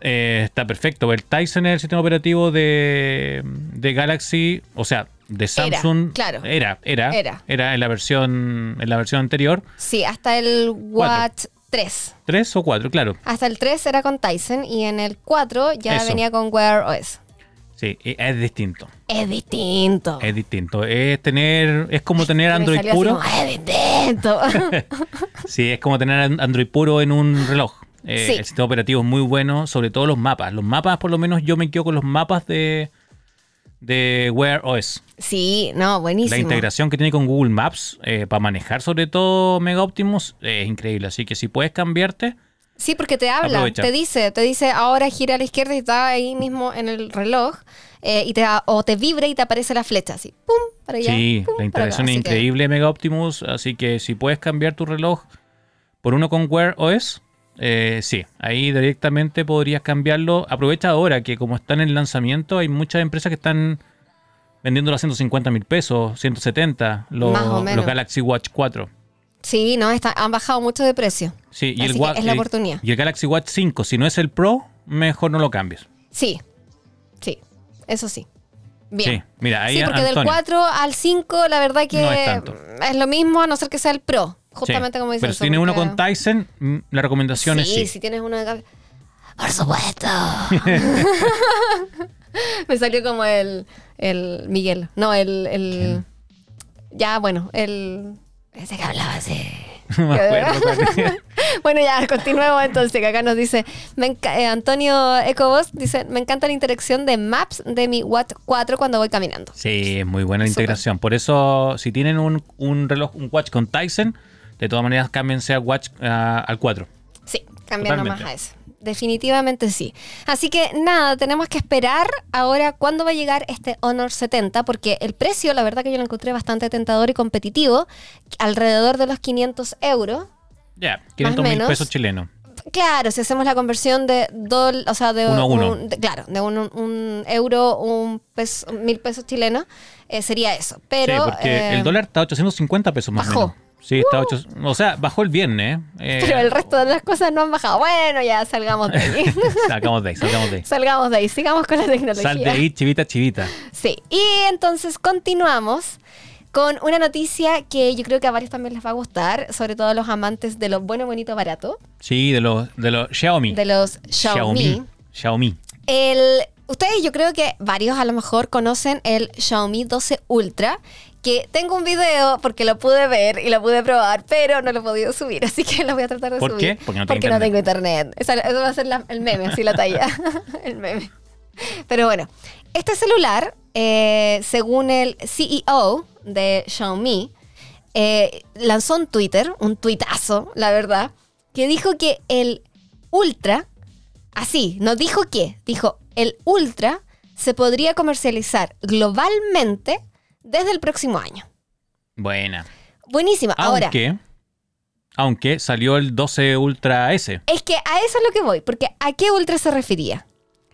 Eh, está perfecto. El Tyson es el sistema operativo de, de Galaxy, o sea, de Samsung. claro. Era, era, Era. era en la versión, en la versión anterior. Sí, hasta el Watch 3. ¿Tres o cuatro? Claro. Hasta el 3 era con Tyson y en el 4 ya Eso. venía con Wear OS. Sí, y es distinto. Es distinto. Es distinto. Es tener, es como tener Android puro. como, es distinto. Sí, es como tener an- Android puro en un reloj. Eh, Sí. El sistema operativo es muy bueno, sobre todo los mapas. Los mapas, por lo menos, yo me quedo con los mapas de, de Wear OS. sí, no, buenísimo. La integración que tiene con Google Maps eh, para manejar, sobre todo Mega Optimus, eh, es increíble. Así que si puedes cambiarte, Sí, porque te habla, Aprovecha. te dice, te dice ahora gira a la izquierda y está ahí mismo en el reloj eh, y te da- o te vibra y te aparece la flecha así, pum, para allá. sí, pum, la integración es Así que- increíble Mega Optimus. Así que si puedes cambiar tu reloj por uno con Wear OS, eh, sí, ahí directamente podrías cambiarlo. Aprovecha ahora que como está en lanzamiento, hay muchas empresas que están vendiéndolo a 150 mil pesos, 170, los, los Galaxy Watch 4. Sí, no, está, han bajado mucho de precio. Sí, y Así el, es la y- oportunidad. Y el Galaxy Watch 5, si no es el Pro, mejor no lo cambies. Sí, sí, eso sí. Bien. Sí, mira, ahí Sí, porque del Antonio. 4 al 5, la verdad que No es es lo mismo, a no ser que sea el Pro. Sí, Justamente como dice Pero si tienes uno con Tyson, mm, la recomendación es Sí, sí. si tienes uno de Por supuesto. Me salió como el, el Miguel. No, el, el. Ya, bueno, el. Ese que hablaba así. No. Bueno, ya, continuemos entonces, que acá nos dice, me eh, Antonio Ecobos dice, me encanta la interacción de Maps de mi Watch 4 cuando voy caminando. Sí, es muy buena la integración. Por eso, si tienen un, un reloj, un watch con Tyson, de todas maneras cámbiense al watch ah, al 4. Sí, cambiando más Totalmente. a ese. definitivamente sí. Así que nada, tenemos que esperar ahora cuándo va a llegar este Honor 70, porque el precio, la verdad que yo lo encontré bastante tentador y competitivo, alrededor de los 500 euros. Ya, 500 mil pesos chilenos. Claro, si hacemos la conversión de dol, o sea, de Uno a uno. un- de- claro, de un, un euro, un peso, mil pesos chilenos, eh, sería eso. Pero sí, porque eh, el dólar está a 850 pesos más o bajó. menos. Sí, está a 8, o sea, bajó el viernes. ¿eh? pero el resto de las cosas no han bajado. Bueno, ya salgamos de ahí. Salgamos de ahí, salgamos de ahí. salgamos de ahí, sigamos con la tecnología. Sal de ahí, chivita, chivita. Sí, y entonces continuamos con una noticia que yo creo que a varios también les va a gustar, sobre todo a los amantes de lo bueno, bonito, barato, Sí, de los, de los Xiaomi. de los Xiaomi. Xiaomi. El, ustedes, yo creo que varios a lo mejor conocen el Xiaomi 12 Ultra, que tengo un video porque lo pude ver y lo pude probar, pero no lo he podido subir, así que lo voy a tratar de ¿Por subir. qué? Porque no Porque no tengo internet. Eso va a ser la- el meme, así la talla. el meme. Pero bueno, este celular, eh, según el CEO de Xiaomi, eh, lanzó un Twitter, un tuitazo, la verdad, que dijo que el Ultra, así, no dijo qué, dijo el Ultra se podría comercializar globalmente desde el próximo año. Buena. Buenísima. Ahora, Aunque, aunque salió el 12 Ultra S. es que a eso es lo que voy, porque ¿a qué Ultra se refería?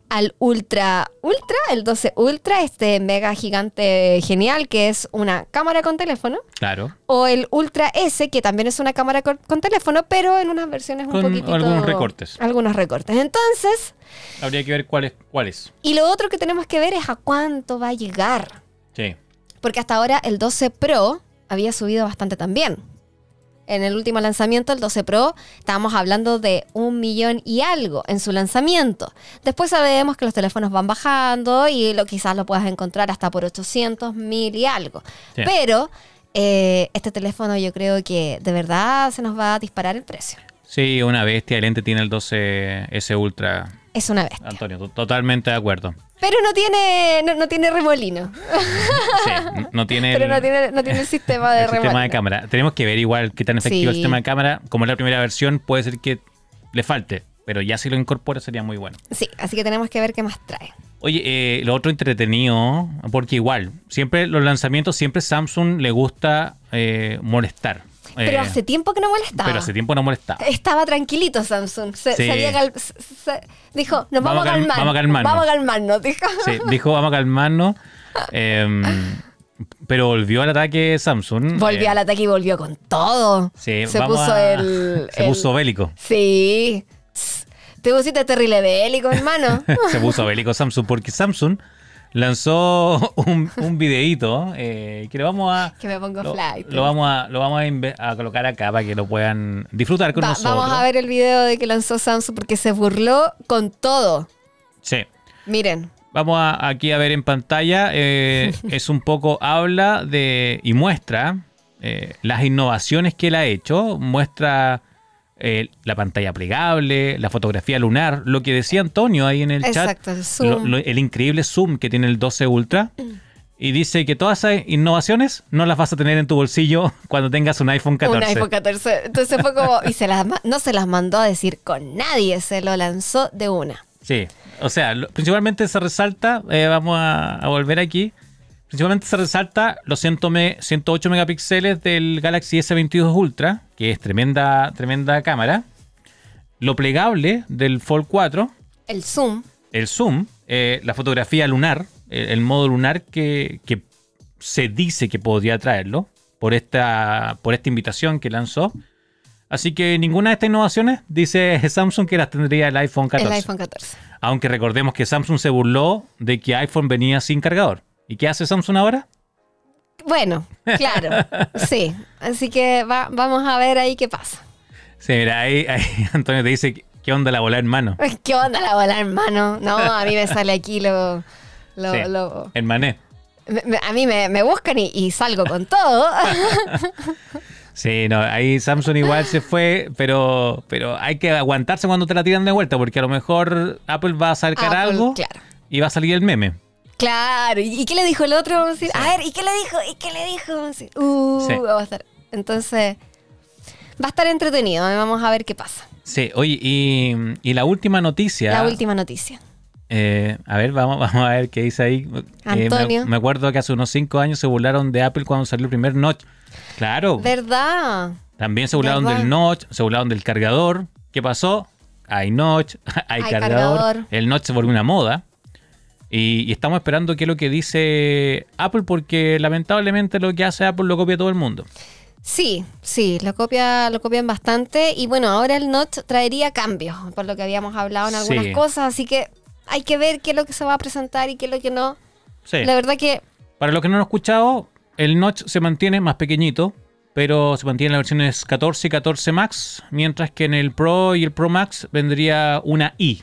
Al Ultra Ultra, el 12 Ultra, este mega gigante genial que es una cámara con teléfono, Claro. o el Ultra S, que también es una cámara con, con teléfono, pero en unas versiones un Con poquitito... algunos recortes. Algunos recortes. Entonces, Habría que ver cuál es. Cuál es. y lo otro que tenemos que ver es a cuánto va a llegar. Sí. Porque hasta ahora el 12 Pro había subido bastante también. En el último lanzamiento, el 12 Pro, estábamos hablando de un millón y algo en su lanzamiento. Después sabemos que los teléfonos van bajando y lo, quizás lo puedas encontrar hasta por 800, mil y algo. Sí. Pero eh, este teléfono yo creo que de verdad se nos va a disparar el precio. Sí, una bestia. El ente tiene el 12 S Ultra. Es una bestia. Antonio, to- totalmente de acuerdo. Pero no tiene, no, no tiene remolino. Sí, no tiene el, Pero no tiene, no tiene el sistema de el sistema de remolino. cámara. Tenemos que ver igual qué tan efectivo es el Sí. sistema de cámara. Como es la primera versión, puede ser que le falte. Pero ya si lo incorpora sería muy bueno. Sí, así que tenemos que ver qué más trae. Oye, eh, lo otro entretenido, porque igual, siempre los lanzamientos, siempre Samsung le gusta eh, molestar. Pero Eh, hace tiempo que no molestaba. pero hace tiempo no molestaba. Estaba tranquilito Samsung. Se, Sí. se había cal- se- se- dijo, nos vamos, Vamos a a calm- calmar. vamos a calmarnos. Vamos a calmarnos, dijo. Sí, dijo, vamos a calmarnos. em, pero volvió al ataque Samsung. Volvió eh, al ataque y volvió con todo. Sí, se puso a- el, Se el- puso bélico. Sí. Te pusiste terrible bélico, hermano. se puso bélico Samsung porque Samsung lanzó un, un videíto eh, que lo vamos a que me pongo lo, flight. lo vamos a lo vamos a, inve- a colocar acá para que lo puedan disfrutar con Va- nosotros. vamos a ver el video de que lanzó Samsung porque se burló con todo. Sí. Miren. Vamos a- aquí a ver en pantalla. eh, es un poco habla de y muestra eh, las innovaciones que él ha hecho. Muestra eh, la pantalla plegable, la fotografía lunar, lo que decía Antonio ahí en el Exacto, el chat, zoom. lo- lo- el increíble zoom que tiene el 12 Ultra. Y dice que todas esas innovaciones no las vas a tener en tu bolsillo cuando tengas un iPhone 14. Un iPhone 14. Entonces fue como. Y se las, no se las mandó a decir con nadie, se lo lanzó de una. Sí, o sea, lo- principalmente se resalta, eh, vamos a, a volver aquí, principalmente se resalta los 100 me- 108 megapíxeles del Galaxy S22 Ultra, que es tremenda, tremenda cámara, lo plegable del Fold 4, El zoom. el zoom, eh, la fotografía lunar, eh, el modo lunar que, que se dice que podría traerlo por esta, por esta invitación que lanzó. Así que ninguna de estas innovaciones dice Samsung que las tendría el iPhone 14. El iPhone 14. Aunque recordemos que Samsung se burló de que iPhone venía sin cargador. ¿Y qué hace Samsung ahora? Bueno, claro. sí. Así que va- vamos a ver ahí qué pasa. Sí, mira, ahí, ahí Antonio te dice, ¿qué onda la bola en mano? ¿Qué onda la bola, hermano? No, a mí me sale aquí lo. lo- Sí, lo- a mí me, me buscan y, y salgo con todo. Sí, no, ahí Samsung igual se fue, pero, pero hay que aguantarse cuando te la tiran de vuelta, porque a lo mejor Apple va a sacar Apple, algo claro. y va a salir el meme. Claro. ¿Y, qué le dijo el otro? Vamos a decir, a ver, ¿y qué le dijo? ¿Y qué le dijo? Vamos a decir, uh, Sí. va a estar. Entonces, va a estar entretenido. Vamos a ver qué pasa. Sí, oye, y, y la última noticia. La última noticia. eh, a ver, vamos, vamos a ver qué dice ahí. Eh, me- Antonio. me, acuerdo que hace unos cinco años se burlaron de Apple cuando salió el primer notch. Claro. ¿Verdad? También se burlaron ¿Verdad? del notch, se burlaron del cargador. ¿Qué pasó? Hay notch, hay, Hay cargador. cargador. El notch se volvió una moda. Y, y estamos esperando qué es lo que dice Apple porque lamentablemente lo que hace Apple lo copia todo el mundo. Sí, sí, lo copia, lo copian bastante. Y bueno, ahora el Notch traería cambios, por lo que habíamos hablado en algunas Sí. cosas. Así que hay que ver qué es lo que se va a presentar y qué es lo que no. Sí. La verdad que Para los que no lo han escuchado, el notch se mantiene más pequeñito, pero se mantiene en las versiones 14 y 14 Max, mientras que en el Pro y el Pro Max vendría una I.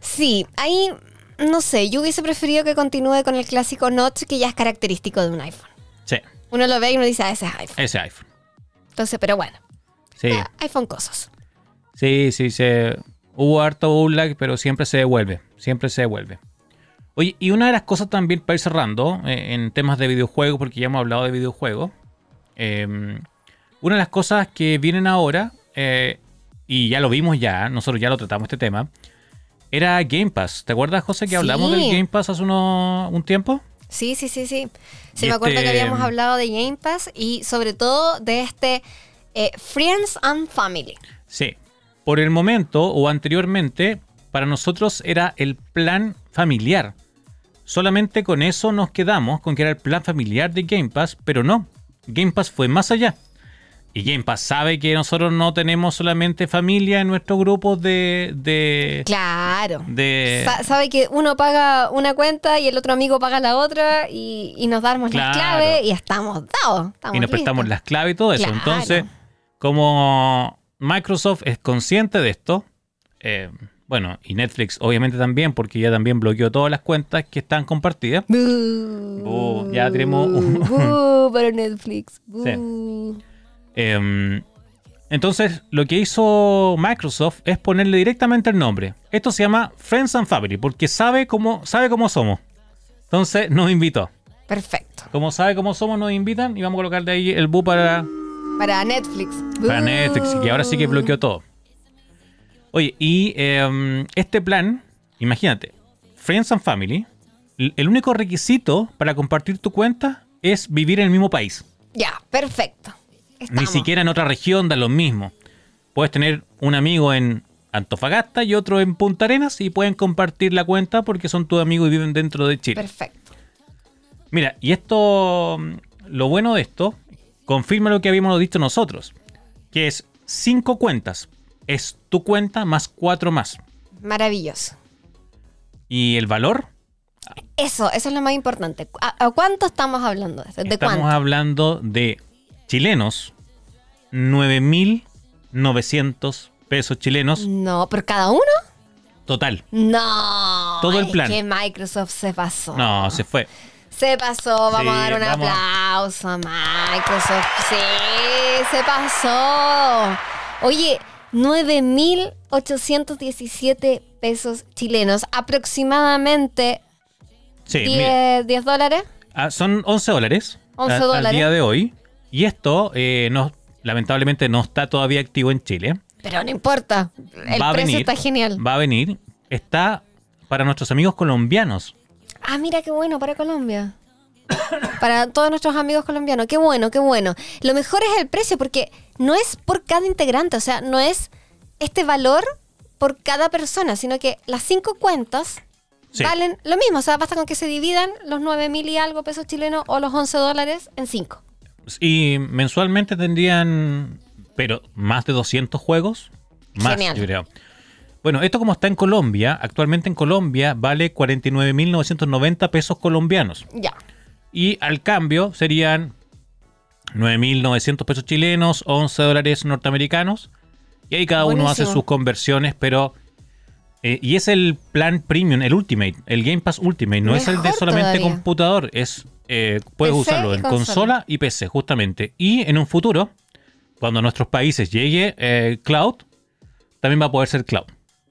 sí, ahí no sé, yo hubiese preferido que continúe con el clásico Notch que ya es característico de un iPhone. Sí, Uno lo ve y uno dice, ah, ese es iPhone. ese iPhone. Entonces, pero bueno, Sí, ah, iPhone cosas. sí, sí, se... hubo harto lag, pero siempre se devuelve, siempre se devuelve. Oye, y una de las cosas también para ir cerrando, eh, en temas de videojuegos, porque ya hemos hablado de videojuegos, eh, una de las cosas que vienen ahora, eh, y ya lo vimos ya, nosotros ya lo tratamos este tema, era Game Pass. ¿Te acuerdas, José, que Sí. hablamos del Game Pass hace uno- un tiempo? Sí, sí, sí, sí. Sí, Y me acuerdo este- que habíamos hablado de Game Pass y sobre todo de este eh, Friends and Family. Sí. Por el momento o anteriormente, para nosotros era el plan familiar. Solamente con eso nos quedamos, con que era el plan familiar de Game Pass, pero no. Game Pass fue más allá. Y Game Pass sabe que nosotros no tenemos solamente familia en nuestro grupo de. de. Claro. de- Sa- sabe que uno paga una cuenta y el otro amigo paga la otra y, y nos damos las claves y estamos dados. estamos y nos prestamos las claves y todo eso. Claro. Entonces, como Microsoft es consciente de esto, eh, bueno, y Netflix obviamente también, porque ya también bloqueó todas las cuentas que están compartidas. Bú. Bú, ya tenemos un- Bú para Netflix. Bú. Eh, entonces, lo que hizo Microsoft es ponerle directamente el nombre. Esto se llama Friends and Family, porque sabe cómo, sabe cómo somos. Entonces, nos invitó. Perfecto. Como sabe cómo somos, nos invitan y vamos a colocar de ahí el bu para, Para Netflix. para. Netflix, que ahora sí que bloqueó todo. Oye, y eh, este plan, imagínate, Friends and Family, el único requisito para compartir tu cuenta es vivir en el mismo país. Ya, perfecto. Ni siquiera en otra región da lo mismo. Puedes tener un amigo en Antofagasta y otro en Punta Arenas y pueden compartir la cuenta porque son tus amigos y viven dentro de Chile. Perfecto. Mira, y esto, mm, lo bueno de esto, confirma lo que habíamos dicho nosotros, que es cinco cuentas. Es tu cuenta más cuatro más. Maravilloso. Y el valor, Eso, eso es lo más importante. ¿A, a cuánto estamos hablando? ¿De estamos cuánto? hablando de chilenos, 9.900 pesos chilenos No, ¿por cada uno? total. No. Todo el es plan. que Microsoft se pasó. No, se fue. Se pasó, vamos Sí, a dar un vamos aplauso a Microsoft. Sí, se pasó. Oye, 9.817 pesos chilenos, aproximadamente Sí, mira. 10, 10 dólares. Ah, son 11 dólares, 11 a- al dólares. día de hoy. Y esto, eh, no, lamentablemente, no está todavía activo en Chile. Pero no importa, el va a precio venir, está genial. Va a venir. Está para nuestros amigos colombianos. Ah, mira qué bueno para Colombia. para todos nuestros amigos colombianos. Qué bueno, qué bueno. Lo mejor es el precio porque no es por cada integrante, o sea, no es este valor por cada persona, sino que las cinco cuentas Sí. valen lo mismo. O sea, basta con que se dividan los 9 mil y algo pesos chilenos o los 11 dólares en cinco. Y mensualmente tendrían, pero más de 200 juegos. Más, Genial. yo creo. Bueno, esto como está en Colombia, actualmente en Colombia vale 49.990 pesos colombianos. Ya. Y al cambio serían 9.900 pesos chilenos, 11 dólares norteamericanos. Y ahí cada uno hace sus conversiones, pero... eh, y es el plan premium, el Ultimate, el Game Pass Ultimate. No es el de solamente todavía. computador, es eh, puedes PC usarlo en consola. consola y PC, justamente. Y en un futuro, cuando a nuestros países llegue eh, cloud, también va a poder ser cloud.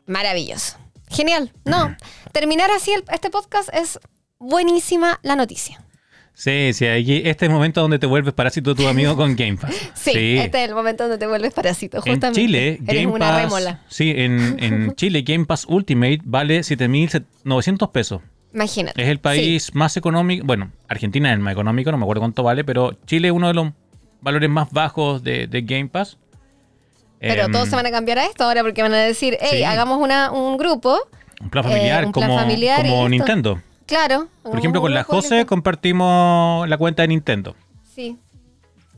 Maravilloso. Genial. No, terminar así el- este podcast es buenísima la noticia. Sí, sí, aquí, este es el momento donde te vuelves parásito tu amigo con Game Pass. Sí, este es el momento donde te vuelves parásito, En justamente. Chile, Eres Game una Pass. rémola. Sí, en, en Chile, Game Pass Ultimate vale 7.900 pesos. Imagínate. Es el país más económico. Bueno, Argentina es el más económico, no me acuerdo cuánto vale, pero Chile es uno de los valores más bajos de, de Game Pass. Pero Em, todos se van a cambiar a esto ahora porque van a decir, hey, Sí. hagamos una, un grupo. Un plan familiar, eh, un plan como, familiar. Nintendo. Claro. Por ejemplo, con la Jose compartimos la cuenta de Nintendo. Sí.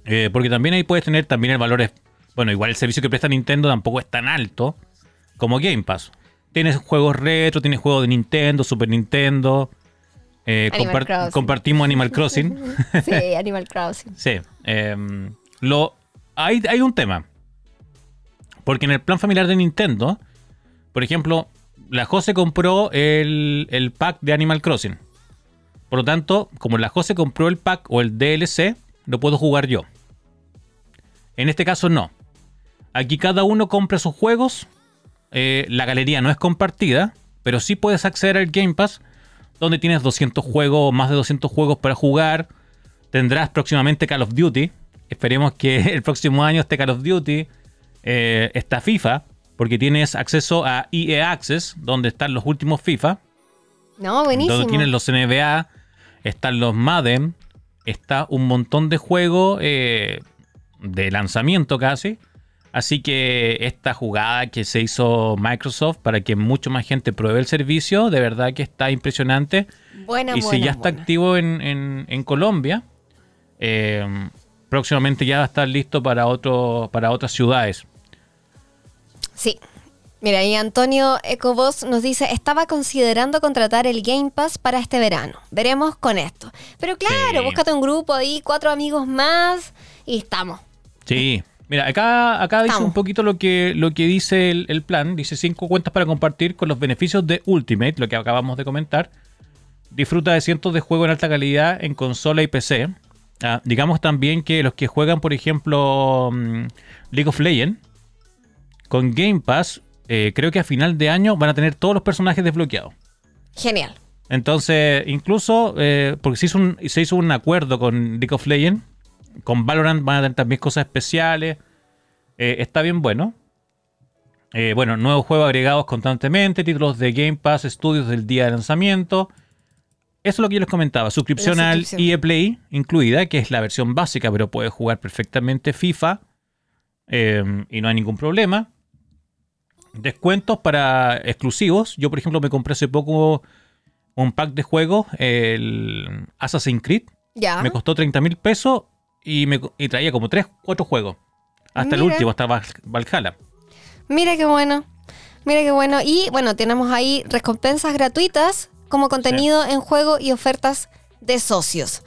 Eh, porque también ahí puedes tener también el valor. Bueno, igual el servicio que presta Nintendo tampoco es tan alto como Game Pass. Tienes juegos retro, tienes juegos de Nintendo, Super Nintendo. eh, Animal compartimos Animal Crossing. Sí, Animal Crossing. sí. em, lo, hay, hay un tema. Porque en el plan familiar de Nintendo, por ejemplo, la Jose compró el, el pack de Animal Crossing. Por lo tanto, como la Jose compró el pack o el DLC, lo puedo jugar yo. En este caso no. Aquí cada uno compra sus juegos. Eh, la galería no es compartida, pero sí puedes acceder al Game Pass, donde tienes 200 juegos, más de 200 juegos para jugar. Tendrás próximamente Call of Duty. Esperemos que el próximo año esté Call of Duty. Eh, está FIFA, porque tienes acceso a EA Access, donde están los últimos FIFA. No, buenísimo. Donde tienes los NBA, están los Madden, está un montón de juegos eh, de lanzamiento casi. Así que esta jugada que se hizo Microsoft para que mucho más gente pruebe el servicio, de verdad que está impresionante. Buena, y si ya está buena. activo en, en- en Colombia, eh, próximamente ya va a estar listo para, otro, para otras ciudades. Sí. Mira, y Antonio Ecobos nos dice, estaba considerando contratar el Game Pass para este verano. Veremos con esto. Pero claro, Sí. búscate un grupo ahí, cuatro amigos más y estamos. Sí. Mira, acá, acá dice un poquito lo que, lo que dice el, el plan. Dice cinco cuentas para compartir con los beneficios de Ultimate, lo que acabamos de comentar. Disfruta de cientos de juegos en alta calidad en consola y PC. Ah, digamos también que los que juegan, por ejemplo, mm, League of Legends, con Game Pass, eh, creo que a final de año van a tener todos los personajes desbloqueados. Genial. Entonces, incluso, eh, porque se hizo, un, se hizo un acuerdo con League of Legends, con Valorant van a tener también cosas especiales. Eh, está bien bueno. Eh, bueno, nuevos juegos agregados constantemente, títulos de Game Pass, estudios del día de lanzamiento. Eso es lo que yo les comentaba. Suscripción, al. EA Play incluida, que es la versión básica, pero puedes jugar perfectamente FIFA eh, y no hay ningún problema. Descuentos para exclusivos. Yo, por ejemplo, me compré hace poco un pack de juegos, el Assassin's Creed. Ya. Me costó 30 mil pesos y, me, y traía como 3, 4 juegos. Hasta el último, hasta Val- Valhalla. Mira qué bueno. Mira qué bueno. Y bueno, tenemos ahí recompensas gratuitas como contenido en juego y ofertas de socios.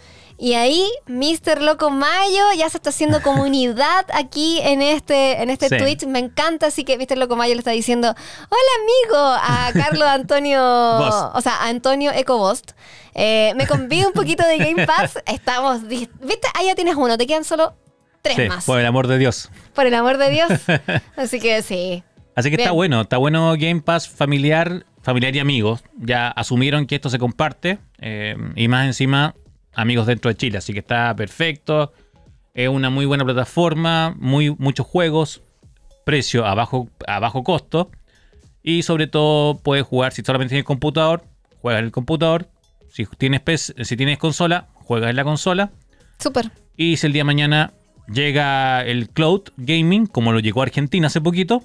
Y ahí, Mr. Loco Mayo ya se está haciendo comunidad aquí en este, en este Sí. tweet. Me encanta, así que Mr. Loco Mayo le está diciendo: Hola, amigo, a Carlos Antonio, o sea, a Antonio Ecobost. Eh, me convide un poquito de Game Pass. Estamos, ¿viste? Ahí ya tienes uno, te quedan solo tres Sí, más. por el amor de Dios. Por el amor de Dios. Así que sí. Así que está bueno, está bueno Game Pass familiar, familiar y amigos. Ya asumieron que esto se comparte eh, y más encima amigos dentro de Chile, así que está perfecto. Es una muy buena plataforma, muy, muchos juegos, precio a bajo, a bajo costo y sobre todo puedes jugar si solamente tienes computador, juega en el computador. Si tienes, PC si tienes consola, juegas en la consola. Súper. Y si el día de mañana llega el cloud gaming, como lo llegó a Argentina hace poquito,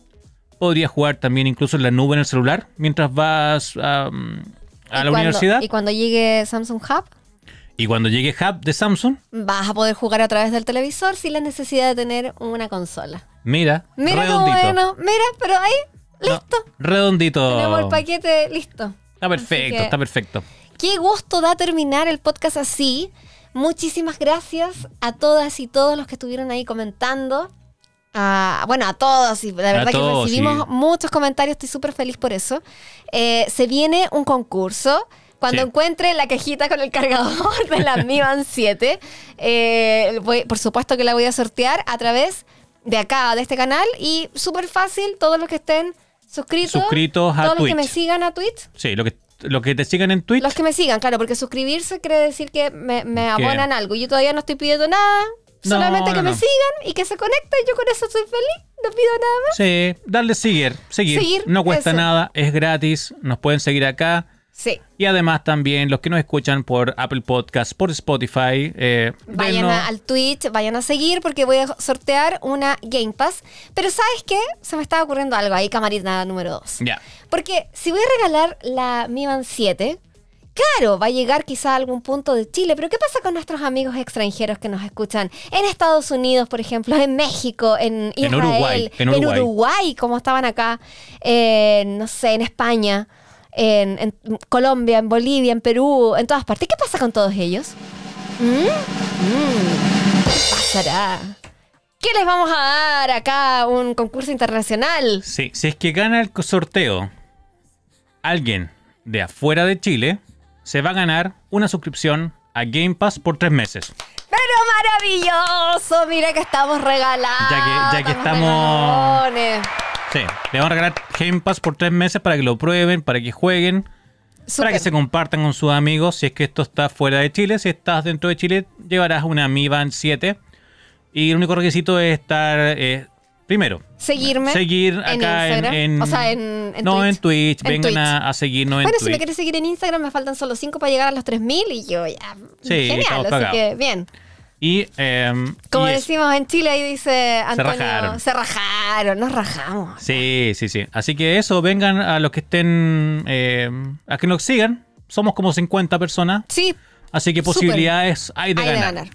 podrías jugar también incluso en la nube en el celular mientras vas a, mm, a la cuando- universidad. Y cuando llegue Samsung Hub, Y cuando llegue Hub de Samsung, vas a poder jugar a través del televisor sin la necesidad de tener una consola. mira, Mira redondito. bueno. Mira, pero ahí, No, listo. redondito. Tenemos el paquete listo. Está perfecto, que- está perfecto. Qué gusto da terminar el podcast así. Muchísimas gracias a todas y todos los que estuvieron ahí comentando. A- bueno, a todos. Y la verdad todos, que recibimos sí. muchos comentarios. Estoy súper feliz por eso. Eh, se viene un concurso. Cuando Sí. encuentre la cajita con el cargador de la Mi Band 7, eh, voy- por supuesto que la voy a sortear a través de acá, de este canal. Y súper fácil, todos los que estén suscritos, Suscritos a todos los que me sigan a Twitch, Sí, lo que los que te sigan en Twitch. Los que me sigan, claro, porque suscribirse quiere decir que me, me abonan algo. Yo todavía no estoy pidiendo nada, No, solamente que no, me sigan y que se conecten. Yo con eso soy feliz, no pido nada más. Sí, darle seguir, seguir. Seguir, no cuesta nada, es gratis, nos pueden seguir acá. Sí. Y además también los que nos escuchan por Apple Podcast, por Spotify. eh, Vayan denos- a- al Twitch, vayan a seguir porque voy a sortear una Game Pass. Pero ¿sabes qué? Se me estaba ocurriendo algo ahí, camarita número 2. Ya. Porque si voy a regalar la Mi Band 7, claro, va a llegar quizá a algún punto de Chile, pero ¿qué pasa con nuestros amigos extranjeros que nos escuchan en Estados Unidos, por ejemplo, en México, en Israel, Uruguay, en Uruguay. Uruguay, como estaban acá, en, no sé, en España, en, en Colombia, en Bolivia, en Perú, en todas partes? ¿Qué pasa con todos ellos? ¿Mm? ¿Qué pasará? ¿Qué les vamos a dar acá? ¿Un concurso internacional? Sí, si es que gana el sorteo alguien de afuera de Chile, se va a ganar una suscripción a Game Pass por tres meses. Pero maravilloso, mira que estamos regalados. Ya que- ya que estamos- regalones. Sí, le vamos a regalar Game Pass por tres meses para que lo prueben, para que jueguen, para que se compartan con sus amigos. Si es que esto está fuera de Chile, si estás dentro de Chile, llevarás una Mi Band 7. Y el único requisito es estar, eh, primero, Seguirme. seguir acá en, Instagram. en- O sea, en, en no, Twitch. en Twitch. En Vengan Twitch. A, a seguirnos en Bueno, si me Twitch. quieres seguir en Instagram, me faltan solo 5 para llegar a los 3000 y yo ya. Sí, genial, así que bien. Y, em, Como y decimos en Chile, ahí dice Antonio. rajaron. Se rajaron, nos rajamos. Sí, sí, sí. Así que eso, vengan a los que estén, eh, a que nos sigan. Somos como 50 personas. Sí, Así que posibilidades hay de hay de ganar. ganar.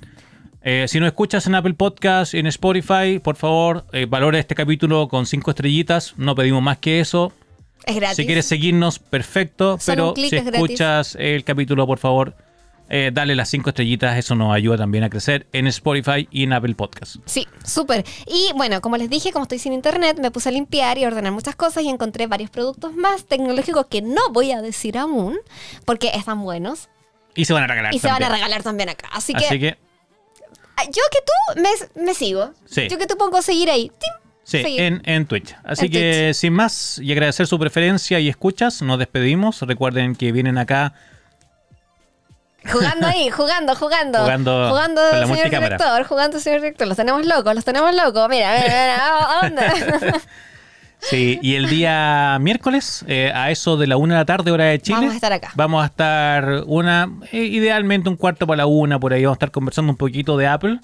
Eh, si nos escuchas en Apple Podcast, en Spotify, por favor, eh, valora este capítulo con 5 estrellitas. No pedimos más que eso. Es gratis. Si quieres seguirnos, perfecto. Solo pero si es gratis. escuchas el capítulo, por favor, eh, dale las 5 estrellitas. Eso nos ayuda también a crecer en Spotify y en Apple Podcast. Sí, súper. Y bueno, como les dije, como estoy sin internet, me puse a limpiar y a ordenar muchas cosas y encontré varios productos más tecnológicos que no voy a decir aún porque están buenos Y se van a regalar y se van a también. regalar también acá. Así que, Así que, ah, yo que tú me, me sigo. Sí. Yo que tú pongo seguir ahí. ¡Tim! sí, en, en Twitch. Así En que, sin más, y agradecer su preferencia y escuchas, nos despedimos. Recuerden que vienen acá Jugando ahí, jugando, jugando. Jugando Jugando, con la señor director, jugando, señor director. Los tenemos locos, los tenemos locos. Mira, mira, mira, ¿a dónde? Sí, y el día miércoles, eh, a eso de la una de la tarde, hora de Chile. Vamos a estar acá. Vamos a estar una, eh, idealmente un cuarto para la una, por ahí vamos a estar conversando un poquito de Apple.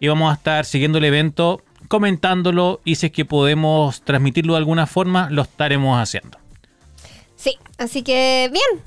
Y vamos a estar siguiendo el evento, comentándolo, y si es que podemos transmitirlo de alguna forma, lo estaremos haciendo. Sí, así que bien.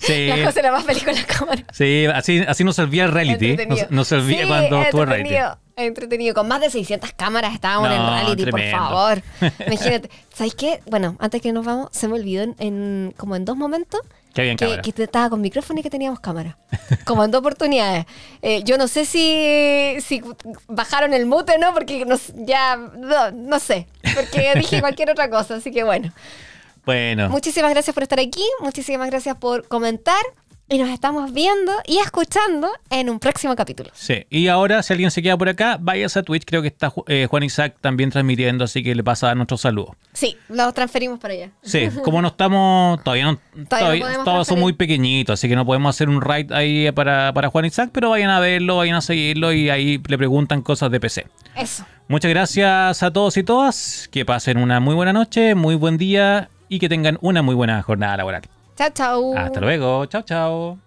Sí, La cosa era más feliz con la cámara. sí así, así nos servía el reality. Nos, nos servía Sí, cuando estuvo el reality. entretenido, entretenido. Con más de 600 cámaras estábamos en No, reality, tremendo. por favor. Imagínate. ¿Sabes qué? Bueno, antes que nos vamos, se me olvidó en, en- como en dos momentos Que que, que estaba con micrófono y que teníamos cámara. Como en dos oportunidades. Eh, yo no sé si, si bajaron el mute, ¿no? Porque no, ya, no, no sé. Porque dije cualquier otra cosa, así que bueno. Bueno, Muchísimas gracias por estar aquí, muchísimas gracias por comentar y nos estamos viendo y escuchando en un próximo capítulo. sí. Y ahora, si alguien se queda por acá, váyase a Twitch. Creo que está eh, Juan Isaac también transmitiendo, así que le pasa nuestro saludo. Sí, lo transferimos para allá. Sí, como no estamos, todavía no, todavía, podemos todos son muy pequeñitos, así que no podemos hacer un raid ahí para, para Juan Isaac, pero vayan a verlo, vayan a seguirlo y ahí le preguntan cosas de PC. Eso. Muchas gracias a todos y todas, que pasen una muy buena noche, muy buen día y que tengan una muy buena jornada laboral. Chao, chao. Hasta luego, chao, chao.